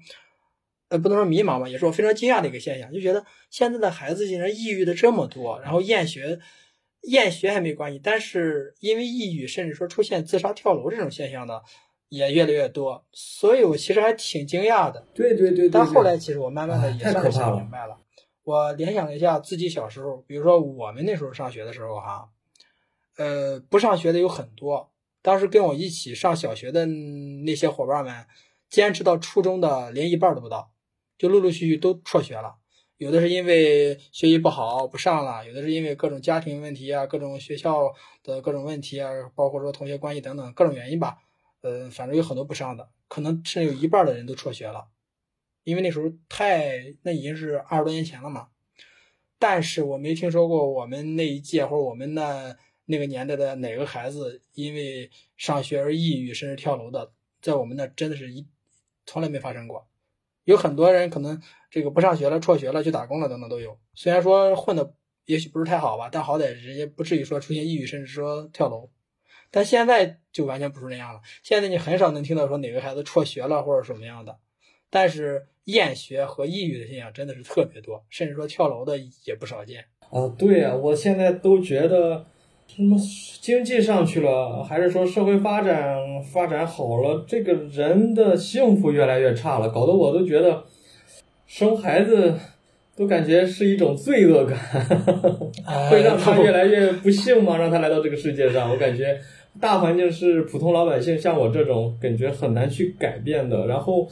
呃，不能说迷茫吧，也是我非常惊讶的一个现象，就觉得现在的孩子竟然抑郁的这么多，然后厌学，厌学还没关系，但是因为抑郁，甚至说出现自杀跳楼这种现象呢。也越来越多，所以我其实还挺惊讶的。对对对，但后来其实我慢慢的也算是想明白了。我联想了一下自己小时候，比如说我们那时候上学的时候哈，呃，不上学的有很多。当时跟我一起上小学的那些伙伴们，坚持到初中的连一半都不到，就陆陆续续都辍学了。有的是因为学习不好不上了，有的是因为各种家庭问题啊，各种学校的各种问题啊，包括说同学关系等等各种原因吧。呃，反正有很多不上的，可能甚至有一半的人都辍学了，因为那时候太那已经是二十多年前了嘛。但是我没听说过我们那一届或者我们那那个年代的哪个孩子因为上学而抑郁甚至跳楼的，在我们那真的是一从来没发生过。有很多人可能这个不上学了、辍学了、去打工了等等都有。虽然说混的也许不是太好吧，但好歹人家不至于说出现抑郁甚至说跳楼。但现在就完全不是那样了。现在你很少能听到说哪个孩子辍学了或者什么样的，但是厌学和抑郁的现象真的是特别多，甚至说跳楼的也不少见。啊，对呀，我现在都觉得什么经济上去了，还是说社会发展发展好了，这个人的幸福越来越差了，搞得我都觉得生孩子都感觉是一种罪恶感，会让他越来越不幸吗？让他来到这个世界上，我感觉。大环境是普通老百姓像我这种感觉很难去改变的。然后，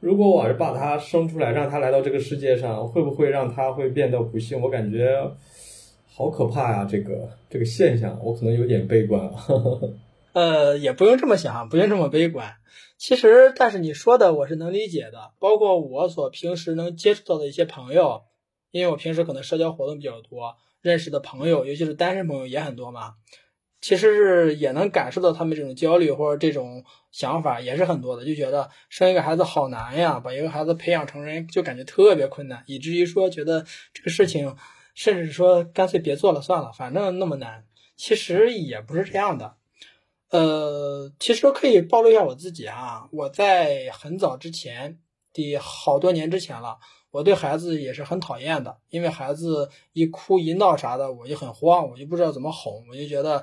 如果我是把他生出来，让他来到这个世界上，会不会让他会变得不幸？我感觉好可怕呀！这个这个现象，我可能有点悲观。呃，也不用这么想，不用这么悲观。其实，但是你说的我是能理解的。包括我所平时能接触到的一些朋友，因为我平时可能社交活动比较多，认识的朋友，尤其是单身朋友也很多嘛。其实是也能感受到他们这种焦虑或者这种想法也是很多的，就觉得生一个孩子好难呀，把一个孩子培养成人就感觉特别困难，以至于说觉得这个事情，甚至说干脆别做了算了，反正那么难。其实也不是这样的，呃，其实可以暴露一下我自己啊，我在很早之前，的好多年之前了。我对孩子也是很讨厌的，因为孩子一哭一闹啥的，我就很慌，我就不知道怎么哄，我就觉得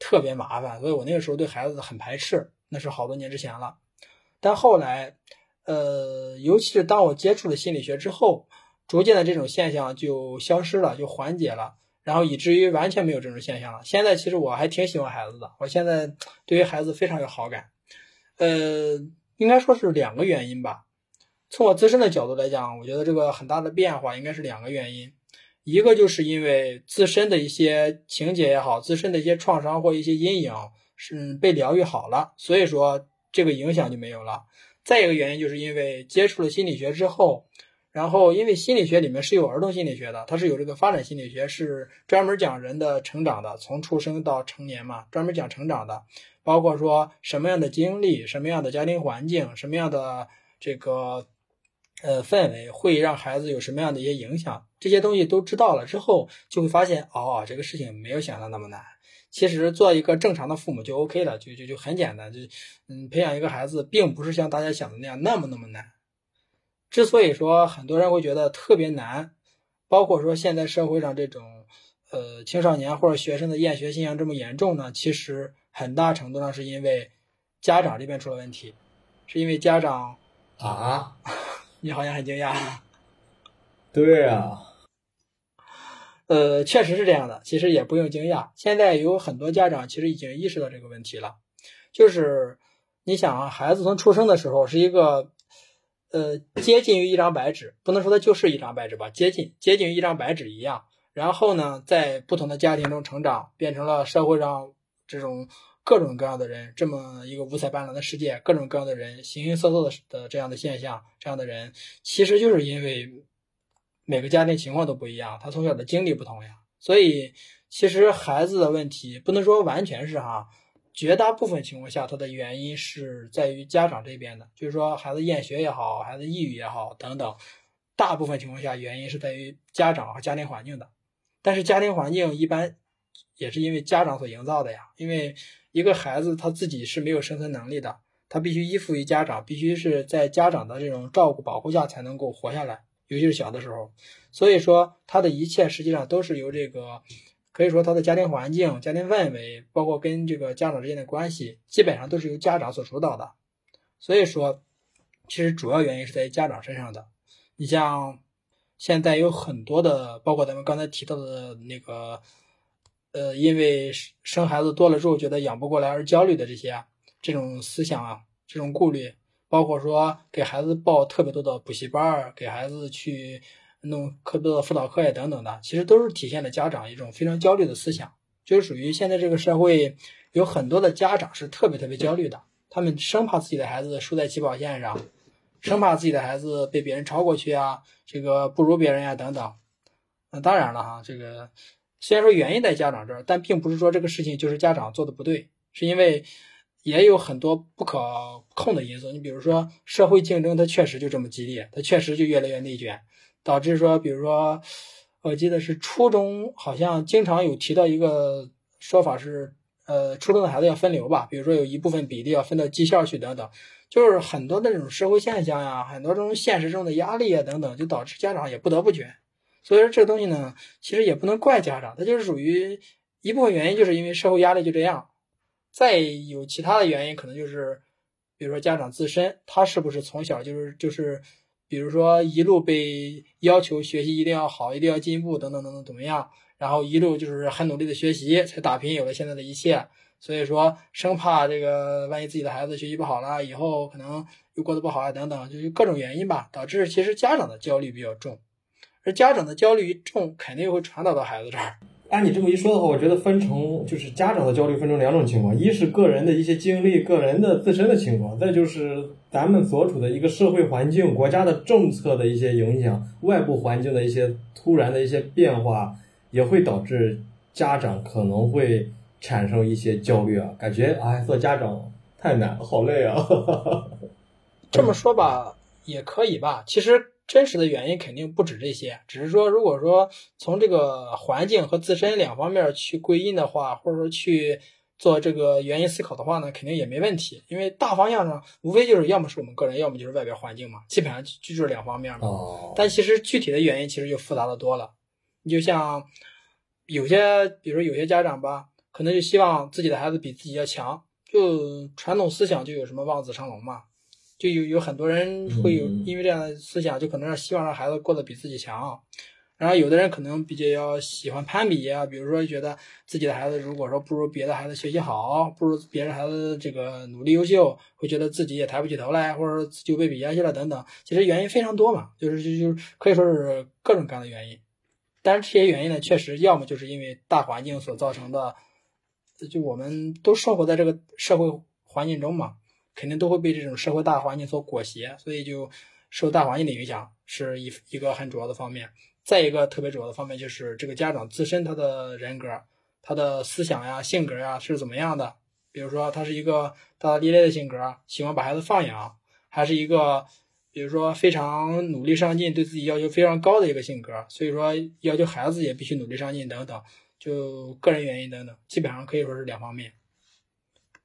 特别麻烦，所以我那个时候对孩子很排斥。那是好多年之前了，但后来，呃，尤其是当我接触了心理学之后，逐渐的这种现象就消失了，就缓解了，然后以至于完全没有这种现象了。现在其实我还挺喜欢孩子的，我现在对于孩子非常有好感。呃，应该说是两个原因吧。从我自身的角度来讲，我觉得这个很大的变化应该是两个原因，一个就是因为自身的一些情节也好，自身的一些创伤或一些阴影是被疗愈好了，所以说这个影响就没有了。再一个原因就是因为接触了心理学之后，然后因为心理学里面是有儿童心理学的，它是有这个发展心理学，是专门讲人的成长的，从出生到成年嘛，专门讲成长的，包括说什么样的经历、什么样的家庭环境、什么样的这个。呃，氛围会让孩子有什么样的一些影响？这些东西都知道了之后，就会发现哦，这个事情没有想象那么难。其实做一个正常的父母就 OK 了，就就就很简单。就嗯，培养一个孩子，并不是像大家想的那样那么那么难。之所以说很多人会觉得特别难，包括说现在社会上这种呃青少年或者学生的厌学现象这么严重呢，其实很大程度上是因为家长这边出了问题，是因为家长啊。你好像很惊讶，对啊，呃，确实是这样的。其实也不用惊讶，现在有很多家长其实已经意识到这个问题了。就是你想啊，孩子从出生的时候是一个，呃，接近于一张白纸，不能说他就是一张白纸吧，接近接近于一张白纸一样。然后呢，在不同的家庭中成长，变成了社会上这种。各种各样的人，这么一个五彩斑斓的世界，各种各样的人，形形色色的的这样的现象，这样的人，其实就是因为每个家庭情况都不一样，他从小的经历不同呀。所以，其实孩子的问题不能说完全是哈，绝大部分情况下，它的原因是在于家长这边的，就是说孩子厌学也好，孩子抑郁也好等等，大部分情况下原因是在于家长和家庭环境的。但是家庭环境一般也是因为家长所营造的呀，因为一个孩子他自己是没有生存能力的，他必须依附于家长，必须是在家长的这种照顾保护下才能够活下来，尤其是小的时候。所以说，他的一切实际上都是由这个。可以说，他的家庭环境、家庭氛围，包括跟这个家长之间的关系，基本上都是由家长所主导的。所以说，其实主要原因是在家长身上的。你像现在有很多的，包括咱们刚才提到的那个，呃，因为生孩子多了之后觉得养不过来而焦虑的这些这种思想啊，这种顾虑，包括说给孩子报特别多的补习班儿，给孩子去。弄特别的辅导课呀等等的，其实都是体现了家长一种非常焦虑的思想，就是属于现在这个社会有很多的家长是特别特别焦虑的，他们生怕自己的孩子输在起跑线上，生怕自己的孩子被别人超过去啊，这个不如别人呀等等。那当然了哈，这个虽然说原因在家长这儿，但并不是说这个事情就是家长做的不对，是因为也有很多不可控的因素。你比如说社会竞争，它确实就这么激烈，它确实就越来越内卷。导致说，比如说，我记得是初中，好像经常有提到一个说法是，呃，初中的孩子要分流吧，比如说有一部分比例要分到技校去等等，就是很多那种社会现象呀，很多这种现实中的压力啊等等，就导致家长也不得不卷。所以说这个东西呢，其实也不能怪家长，它就是属于一部分原因，就是因为社会压力就这样。再有其他的原因，可能就是，比如说家长自身，他是不是从小就是就是。比如说一路被要求学习一定要好，一定要进步，等等等等，怎么样？然后一路就是很努力的学习，才打拼有了现在的一切。所以说，生怕这个万一自己的孩子学习不好了，以后可能又过得不好啊，等等，就是各种原因吧，导致其实家长的焦虑比较重，而家长的焦虑一重，肯定会传导到孩子这儿。按你这么一说的话，我觉得分成就是家长的焦虑分成两种情况，一是个人的一些经历、个人的自身的情况，再就是咱们所处的一个社会环境、国家的政策的一些影响、外部环境的一些突然的一些变化，也会导致家长可能会产生一些焦虑啊，感觉哎，做家长太难，好累啊。这么说吧，也可以吧，其实。真实的原因肯定不止这些，只是说，如果说从这个环境和自身两方面去归因的话，或者说去做这个原因思考的话呢，肯定也没问题。因为大方向上，无非就是要么是我们个人，要么就是外边环境嘛，基本上就就是两方面嘛。但其实具体的原因其实就复杂的多了。你就像有些，比如说有些家长吧，可能就希望自己的孩子比自己要强，就传统思想就有什么望子成龙嘛。就有有很多人会有因为这样的思想，就可能让希望让孩子过得比自己强，然后有的人可能比较喜欢攀比啊，比如说觉得自己的孩子如果说不如别的孩子学习好，不如别人孩子这个努力优秀，会觉得自己也抬不起头来，或者说就被比下去了等等。其实原因非常多嘛，就是就就可以说是各种各样的原因。但是这些原因呢，确实要么就是因为大环境所造成的，就我们都生活在这个社会环境中嘛。肯定都会被这种社会大环境所裹挟，所以就受大环境的影响是一一个很主要的方面。再一个特别主要的方面就是这个家长自身他的人格、他的思想呀、性格呀是怎么样的。比如说他是一个大大咧咧的性格，喜欢把孩子放养，还是一个比如说非常努力上进、对自己要求非常高的一个性格。所以说要求孩子也必须努力上进等等，就个人原因等等，基本上可以说是两方面。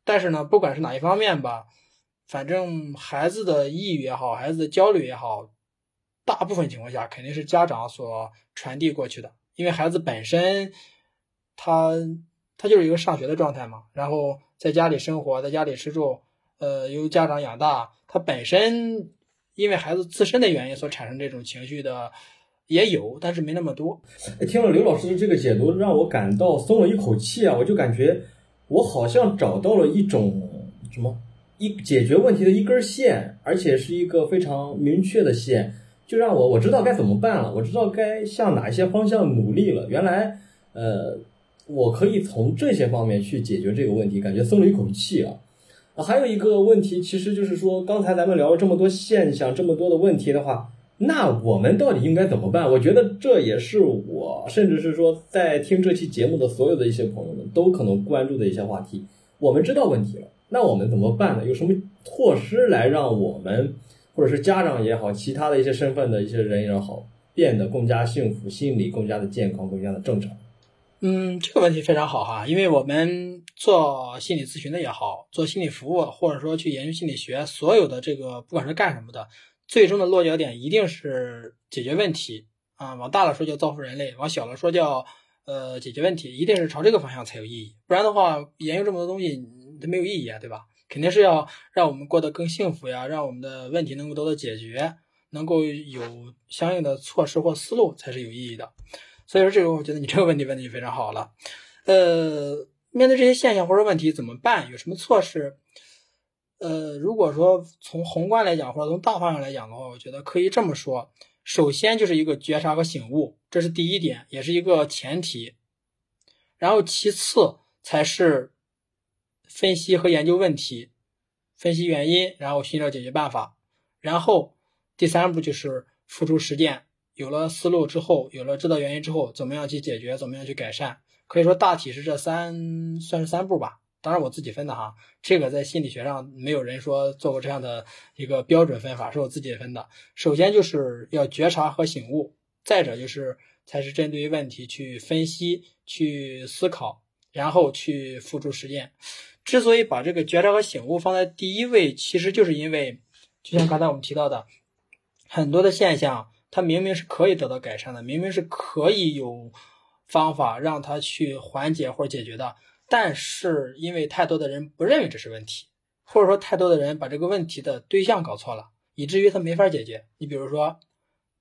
但是呢，不管是哪一方面吧，反正孩子的抑郁也好，孩子的焦虑也好，大部分情况下肯定是家长所传递过去的。因为孩子本身，他他就是一个上学的状态嘛，然后在家里生活，在家里吃住，呃，由家长养大，他本身因为孩子自身的原因所产生这种情绪的也有，但是没那么多。听了刘老师的这个解读，让我感到松了一口气啊！我就感觉。我好像找到了一种什么一解决问题的一根线，而且是一个非常明确的线，就让我我知道该怎么办了，我知道该向哪一些方向努力了。原来，呃，我可以从这些方面去解决这个问题，感觉松了一口气啊。啊，还有一个问题，其实就是说，刚才咱们聊了这么多现象，这么多的问题的话。那我们到底应该怎么办？我觉得这也是我，甚至是说在听这期节目的所有的一些朋友们都可能关注的一些话题。我们知道问题了，那我们怎么办呢？有什么措施来让我们，或者是家长也好，其他的一些身份的一些人也好，变得更加幸福，心理更加的健康，更加的正常？嗯，这个问题非常好哈，因为我们做心理咨询的也好，做心理服务，或者说去研究心理学，所有的这个不管是干什么的，最终的落脚点一定是解决问题啊。往大了说叫造福人类，往小了说叫呃解决问题，一定是朝这个方向才有意义。不然的话，研究这么多东西它没有意义啊，对吧？肯定是要让我们过得更幸福呀，让我们的问题能够得到解决，能够有相应的措施或思路才是有意义的。所以说，这个我觉得你这个问题问的就非常好了。呃，面对这些现象或者问题怎么办？有什么措施？呃，如果说从宏观来讲，或者从大方向来讲的话，我觉得可以这么说：首先就是一个觉察和醒悟，这是第一点，也是一个前提。然后其次才是分析和研究问题，分析原因，然后寻找解决办法。然后第三步就是付出实践。有了思路之后，有了知道原因之后，怎么样去解决，怎么样去改善？可以说大体是这三，算是三步吧。当然我自己分的哈，这个在心理学上没有人说做过这样的一个标准分法，是我自己分的。首先就是要觉察和醒悟，再者就是才是针对于问题去分析、去思考，然后去付诸实践。之所以把这个觉察和醒悟放在第一位，其实就是因为，就像刚才我们提到的，很多的现象。它明明是可以得到改善的，明明是可以有方法让它去缓解或者解决的，但是因为太多的人不认为这是问题，或者说太多的人把这个问题的对象搞错了，以至于他没法解决。你比如说，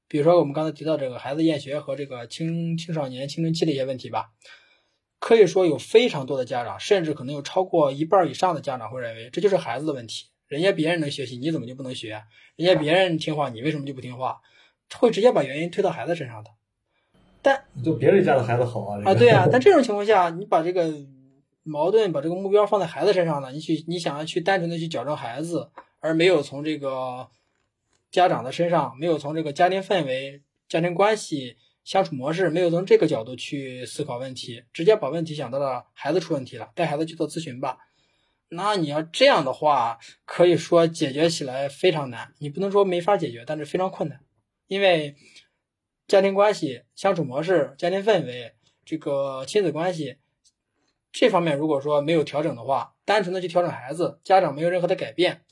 比如说我们刚才提到这个孩子厌学和这个青青少年青春期的一些问题吧，可以说有非常多的家长，甚至可能有超过一半以上的家长会认为这就是孩子的问题，人家别人能学习，你怎么就不能学？人家别人听话，你为什么就不听话？会直接把原因推到孩子身上的，但就别人家的孩子好啊啊，对啊，但这种 情况下，你把这个矛盾、把这个目标放在孩子身上了，你去你想要去单纯的去矫正孩子，而没有从这个家长的身上，没有从这个家庭氛围、家庭关系、相处模式，没有从这个角度去思考问题，直接把问题想到了孩子出问题了，带孩子去做咨询吧。那你要这样的话，可以说解决起来非常难，你不能说没法解决，但是非常困难。因为家庭关系、相处模式、家庭氛围、这个亲子关系这方面，如果说没有调整的话，单纯的去调整孩子，家长没有任何的改变，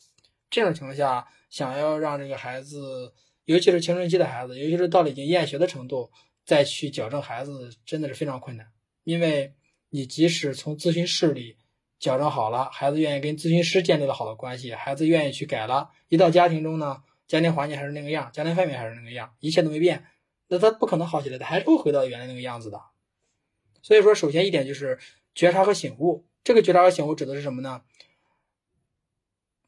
这种情况下，想要让这个孩子，尤其是青春期的孩子，尤其是到了已经厌学的程度，再去矫正孩子，真的是非常困难。因为你即使从咨询室里矫正好了，孩子愿意跟咨询师建立了好的关系，孩子愿意去改了，一到家庭中呢？家庭环境还是那个样，家庭氛围还是那个样，一切都没变，那他不可能好起来，他还是会回到原来那个样子的。所以说，首先一点就是觉察和醒悟。这个觉察和醒悟指的是什么呢？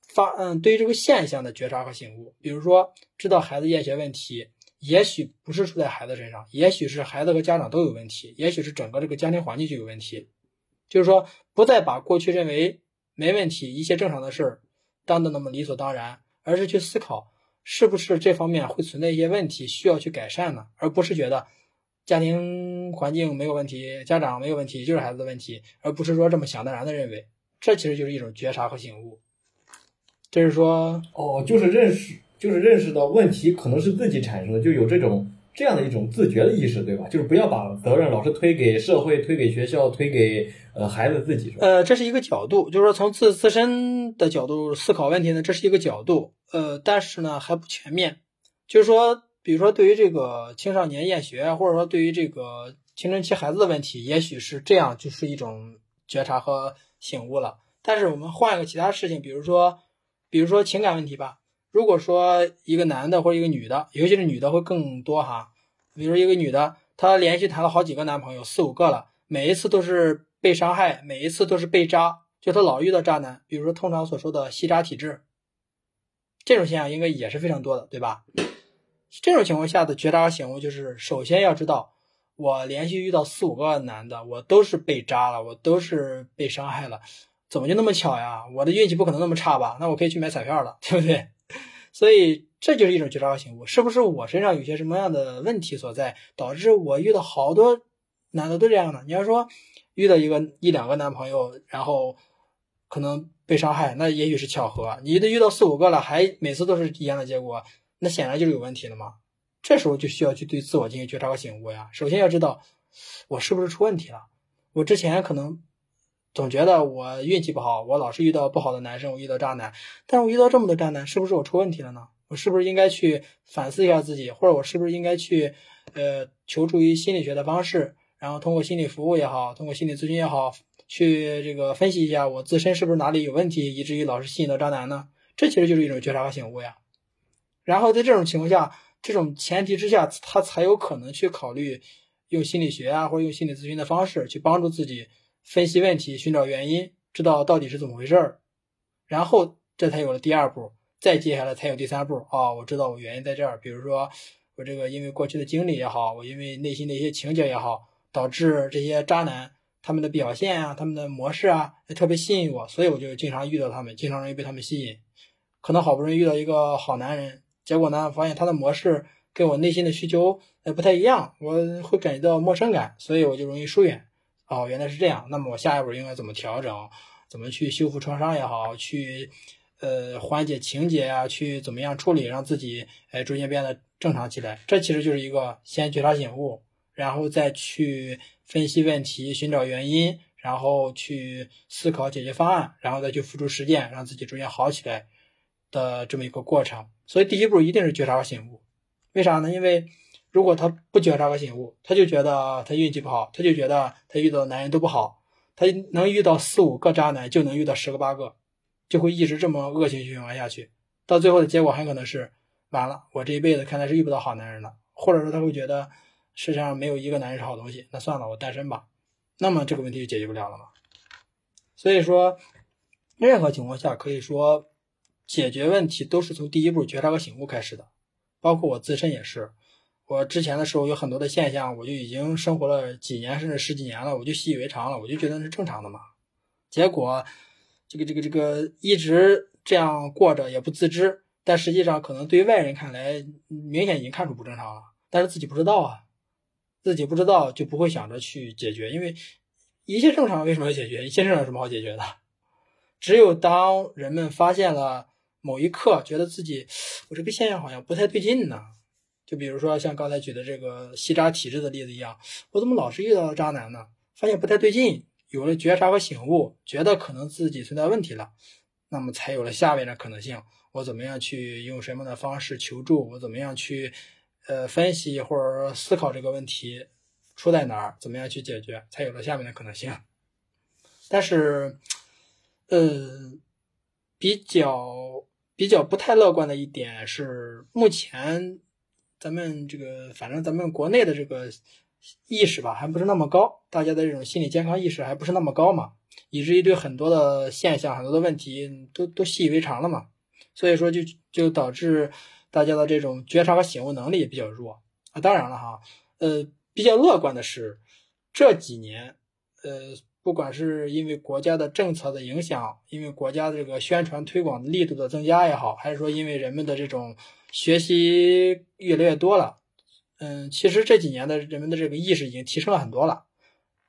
发，嗯，对于这个现象的觉察和醒悟。比如说，知道孩子厌学问题，也许不是出在孩子身上，也许是孩子和家长都有问题，也许是整个这个家庭环境就有问题。就是说，不再把过去认为没问题、一切正常的事儿当的那么理所当然，而是去思考。是不是这方面会存在一些问题需要去改善呢？而不是觉得家庭环境没有问题，家长没有问题，就是孩子的问题，而不是说这么想当然的认为，这其实就是一种觉察和醒悟。就是说，哦，就是认识，就是认识到问题可能是自己产生的，就有这种。这样的一种自觉的意识，对吧？就是不要把责任老是推给社会、推给学校、推给呃孩子自己，是吧？呃，这是一个角度，就是说从自自身的角度思考问题呢，这是一个角度。呃，但是呢还不全面。就是说，比如说对于这个青少年厌学，或者说对于这个青春期孩子的问题，也许是这样，就是一种觉察和醒悟了。但是我们换一个其他事情，比如说，比如说情感问题吧。如果说一个男的或者一个女的，尤其是女的会更多哈。比如一个女的，她连续谈了好几个男朋友，四五个了，每一次都是被伤害，每一次都是被渣，就她老遇到渣男。比如说通常所说的吸渣体质，这种现象应该也是非常多的，对吧？这种情况下的觉察和醒悟就是，首先要知道，我连续遇到四五个男的，我都是被渣了，我都是被伤害了，怎么就那么巧呀？我的运气不可能那么差吧？那我可以去买彩票了，对不对？所以这就是一种觉察和醒悟，是不是我身上有些什么样的问题所在，导致我遇到好多男的都这样的？你要说遇到一个一两个男朋友，然后可能被伤害，那也许是巧合。你遇到四五个了，还每次都是一样的结果，那显然就是有问题了嘛。这时候就需要去对自我进行觉察和醒悟呀。首先要知道我是不是出问题了。我之前可能总觉得我运气不好，我老是遇到不好的男生，我遇到渣男。但是我遇到这么多渣男，是不是我出问题了呢？我是不是应该去反思一下自己，或者我是不是应该去呃求助于心理学的方式，然后通过心理服务也好，通过心理咨询也好。去这个分析一下我自身是不是哪里有问题，以至于老是吸引到渣男呢？这其实就是一种觉察和醒悟呀。然后在这种情况下，这种前提之下，他才有可能去考虑用心理学啊，或者用心理咨询的方式去帮助自己分析问题、寻找原因，知道到底是怎么回事儿。然后这才有了第二步，再接下来才有第三步啊！我知道我原因在这儿，比如说我这个因为过去的经历也好，我因为内心的一些情节也好，导致这些渣男。他们的表现啊，他们的模式啊，特别吸引我，所以我就经常遇到他们，经常容易被他们吸引。可能好不容易遇到一个好男人，结果呢，发现他的模式跟我内心的需求呃不太一样，我会感觉到陌生感，所以我就容易疏远。哦，原来是这样，那么我下一步应该怎么调整？怎么去修复创伤也好，去呃缓解情节啊，去怎么样处理，让自己呃逐渐变得正常起来？这其实就是一个先觉察醒悟，然后再去。分析问题，寻找原因，然后去思考解决方案，然后再去付出实践，让自己逐渐好起来的这么一个过程。所以第一步一定是觉察和醒悟。为啥呢？因为如果他不觉察和醒悟，他就觉得他运气不好，他就觉得他遇到的男人都不好，他能遇到四五个渣男，就能遇到十个八个，就会一直这么恶性循环下去。到最后的结果很可能是完了，我这一辈子看来是遇不到好男人了，或者说他会觉得。世界上没有一个男人是好东西，那算了，我单身吧。那么这个问题就解决不了了嘛。所以说，任何情况下可以说，解决问题都是从第一步觉察和醒悟开始的。包括我自身也是，我之前的时候有很多的现象，我就已经生活了几年甚至十几年了，我就习以为常了，我就觉得是正常的嘛。结果，这个这个这个一直这样过着也不自知，但实际上可能对外人看来，明显已经看出不正常了，但是自己不知道啊。自己不知道就不会想着去解决，因为一切正常，为什么要解决？一切正常有什么好解决的？只有当人们发现了某一刻，觉得自己我这个现象好像不太对劲呢。就比如说像刚才举的这个吸渣体质的例子一样，我怎么老是遇到渣男呢？发现不太对劲，有了觉察和醒悟，觉得可能自己存在问题了，那么才有了下面的可能性。我怎么样去用什么的方式求助？我怎么样去？呃，分析或者说思考这个问题出在哪儿，怎么样去解决，才有了下面的可能性。但是，呃，比较比较不太乐观的一点是，目前咱们这个，反正咱们国内的这个意识吧，还不是那么高，大家的这种心理健康意识还不是那么高嘛，以至于对很多的现象、很多的问题都都习以为常了嘛，所以说就就导致。大家的这种觉察和醒悟能力也比较弱啊。当然了哈，呃，比较乐观的是这几年，呃，不管是因为国家的政策的影响，因为国家的这个宣传推广的力度的增加也好，还是说因为人们的这种学习越来越多了，嗯，其实这几年的人们的这个意识已经提升了很多了。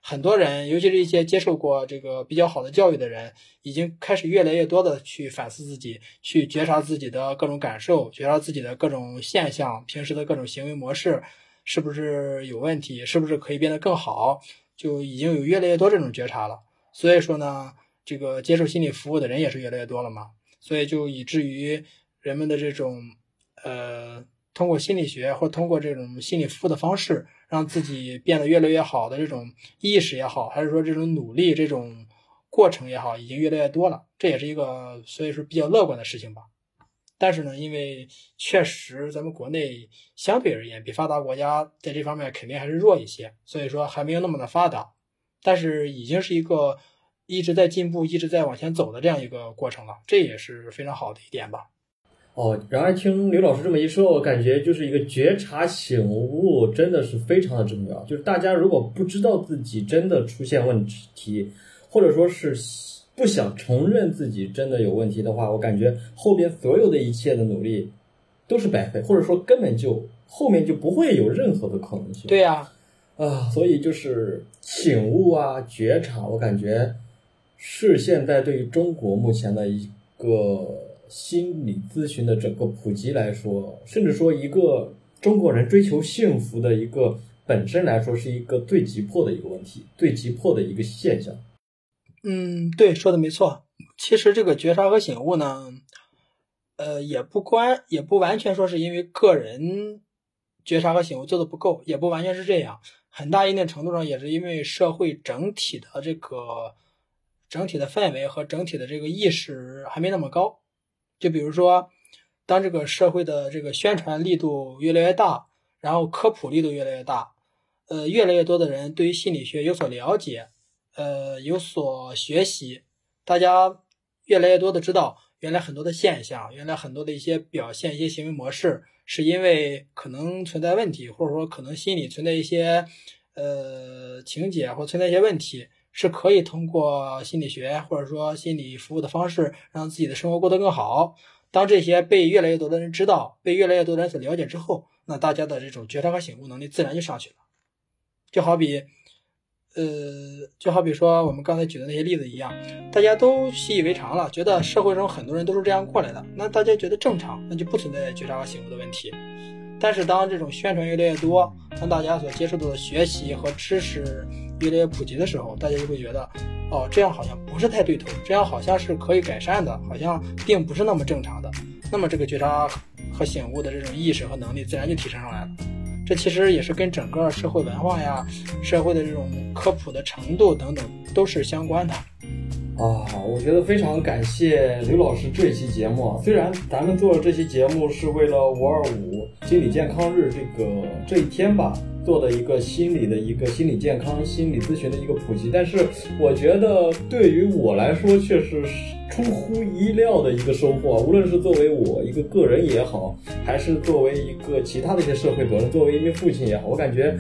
很多人，尤其是一些接受过这个比较好的教育的人，已经开始越来越多的去反思自己，去觉察自己的各种感受，觉察自己的各种现象，平时的各种行为模式是不是有问题，是不是可以变得更好，就已经有越来越多这种觉察了。所以说呢，这个接受心理服务的人也是越来越多了嘛，所以就以至于人们的这种呃，通过心理学或通过这种心理服务的方式。让自己变得越来越好的这种意识也好，还是说这种努力这种过程也好，已经越来越多了。这也是一个所以说比较乐观的事情吧。但是呢，因为确实咱们国内相对而言比发达国家在这方面肯定还是弱一些，所以说还没有那么的发达。但是已经是一个一直在进步、一直在往前走的这样一个过程了，这也是非常好的一点吧。哦，然而听刘老师这么一说，我感觉就是一个觉察醒悟真的是非常的重要。就是大家如果不知道自己真的出现问题，或者说是不想承认自己真的有问题的话，我感觉后边所有的一切的努力都是白费，或者说根本就后面就不会有任何的可能性。对呀，啊，所以就是醒悟啊，觉察，我感觉是现在对于中国目前的一个心理咨询的整个普及来说，甚至说一个中国人追求幸福的一个本身来说，是一个最急迫的一个问题，最急迫的一个现象。嗯，对，说的没错。其实这个觉察和醒悟呢，呃，也不关，也不完全说是因为个人觉察和醒悟做的不够，也不完全是这样。很大一定程度上也是因为社会整体的这个整体的氛围和整体的这个意识还没那么高。就比如说，当这个社会的这个宣传力度越来越大，然后科普力度越来越大，呃，越来越多的人对于心理学有所了解，呃，有所学习，大家越来越多的知道，原来很多的现象，原来很多的一些表现、一些行为模式，是因为可能存在问题，或者说可能心理存在一些呃情节或存在一些问题。是可以通过心理学或者说心理服务的方式，让自己的生活过得更好。当这些被越来越多的人知道，被越来越多的人所了解之后，那大家的这种觉察和醒悟能力自然就上去了。就好比，呃，就好比说我们刚才举的那些例子一样，大家都习以为常了，觉得社会中很多人都是这样过来的，那大家觉得正常，那就不存在觉察和醒悟的问题。但是当这种宣传越来越多，当大家所接受到的学习和知识，越来越普及的时候，大家就会觉得，哦，这样好像不是太对头，这样好像是可以改善的，好像并不是那么正常的。那么这个觉察和醒悟的这种意识和能力，自然就提升上来了。这其实也是跟整个社会文化呀、社会的这种科普的程度等等都是相关的。啊，我觉得非常感谢刘老师这期节目。虽然咱们做这期节目是为了五二五心理健康日这个这一天吧。做的一个心理的一个心理健康、心理咨询的一个普及，但是我觉得对于我来说却是出乎意料的一个收获。无论是作为我一个个人也好，还是作为一个其他的一些社会责任，作为一名父亲也好，我感觉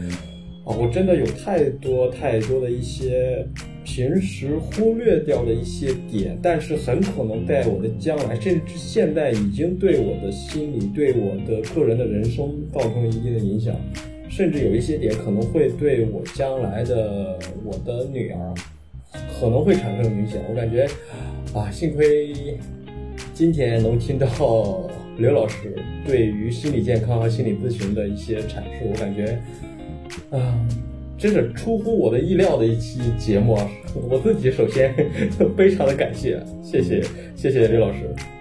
啊，我真的有太多太多的一些平时忽略掉的一些点，但是很可能在我的将来，甚至现在已经对我的心理、对我的个人的人生造成了一定的影响。甚至有一些点可能会对我将来的我的女儿可能会产生影响。我感觉啊，幸亏今天能听到刘老师对于心理健康和心理咨询的一些阐述，我感觉啊，真是出乎我的意料的一期节目啊！我自己首先 非常的感谢，谢谢谢谢刘老师。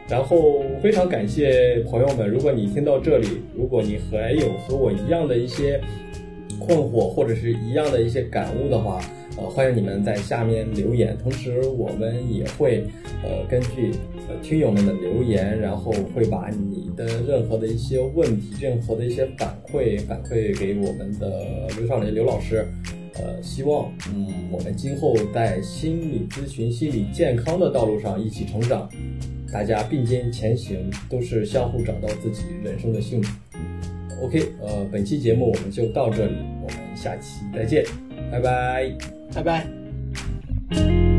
然后非常感谢朋友们，如果你听到这里，如果你还有和我一样的一些困惑或者是一样的一些感悟的话，呃，欢迎你们在下面留言。同时，我们也会呃根据呃听友们的留言，然后会把你的任何的一些问题、任何的一些反馈反馈给我们的刘少林刘老师。呃，希望嗯我们今后在心理咨询、心理健康的道路上一起成长。大家并肩前行都是相互找到自己人生的幸福。Ok 呃本期节目我们就到这里我们下期再见拜拜。拜拜。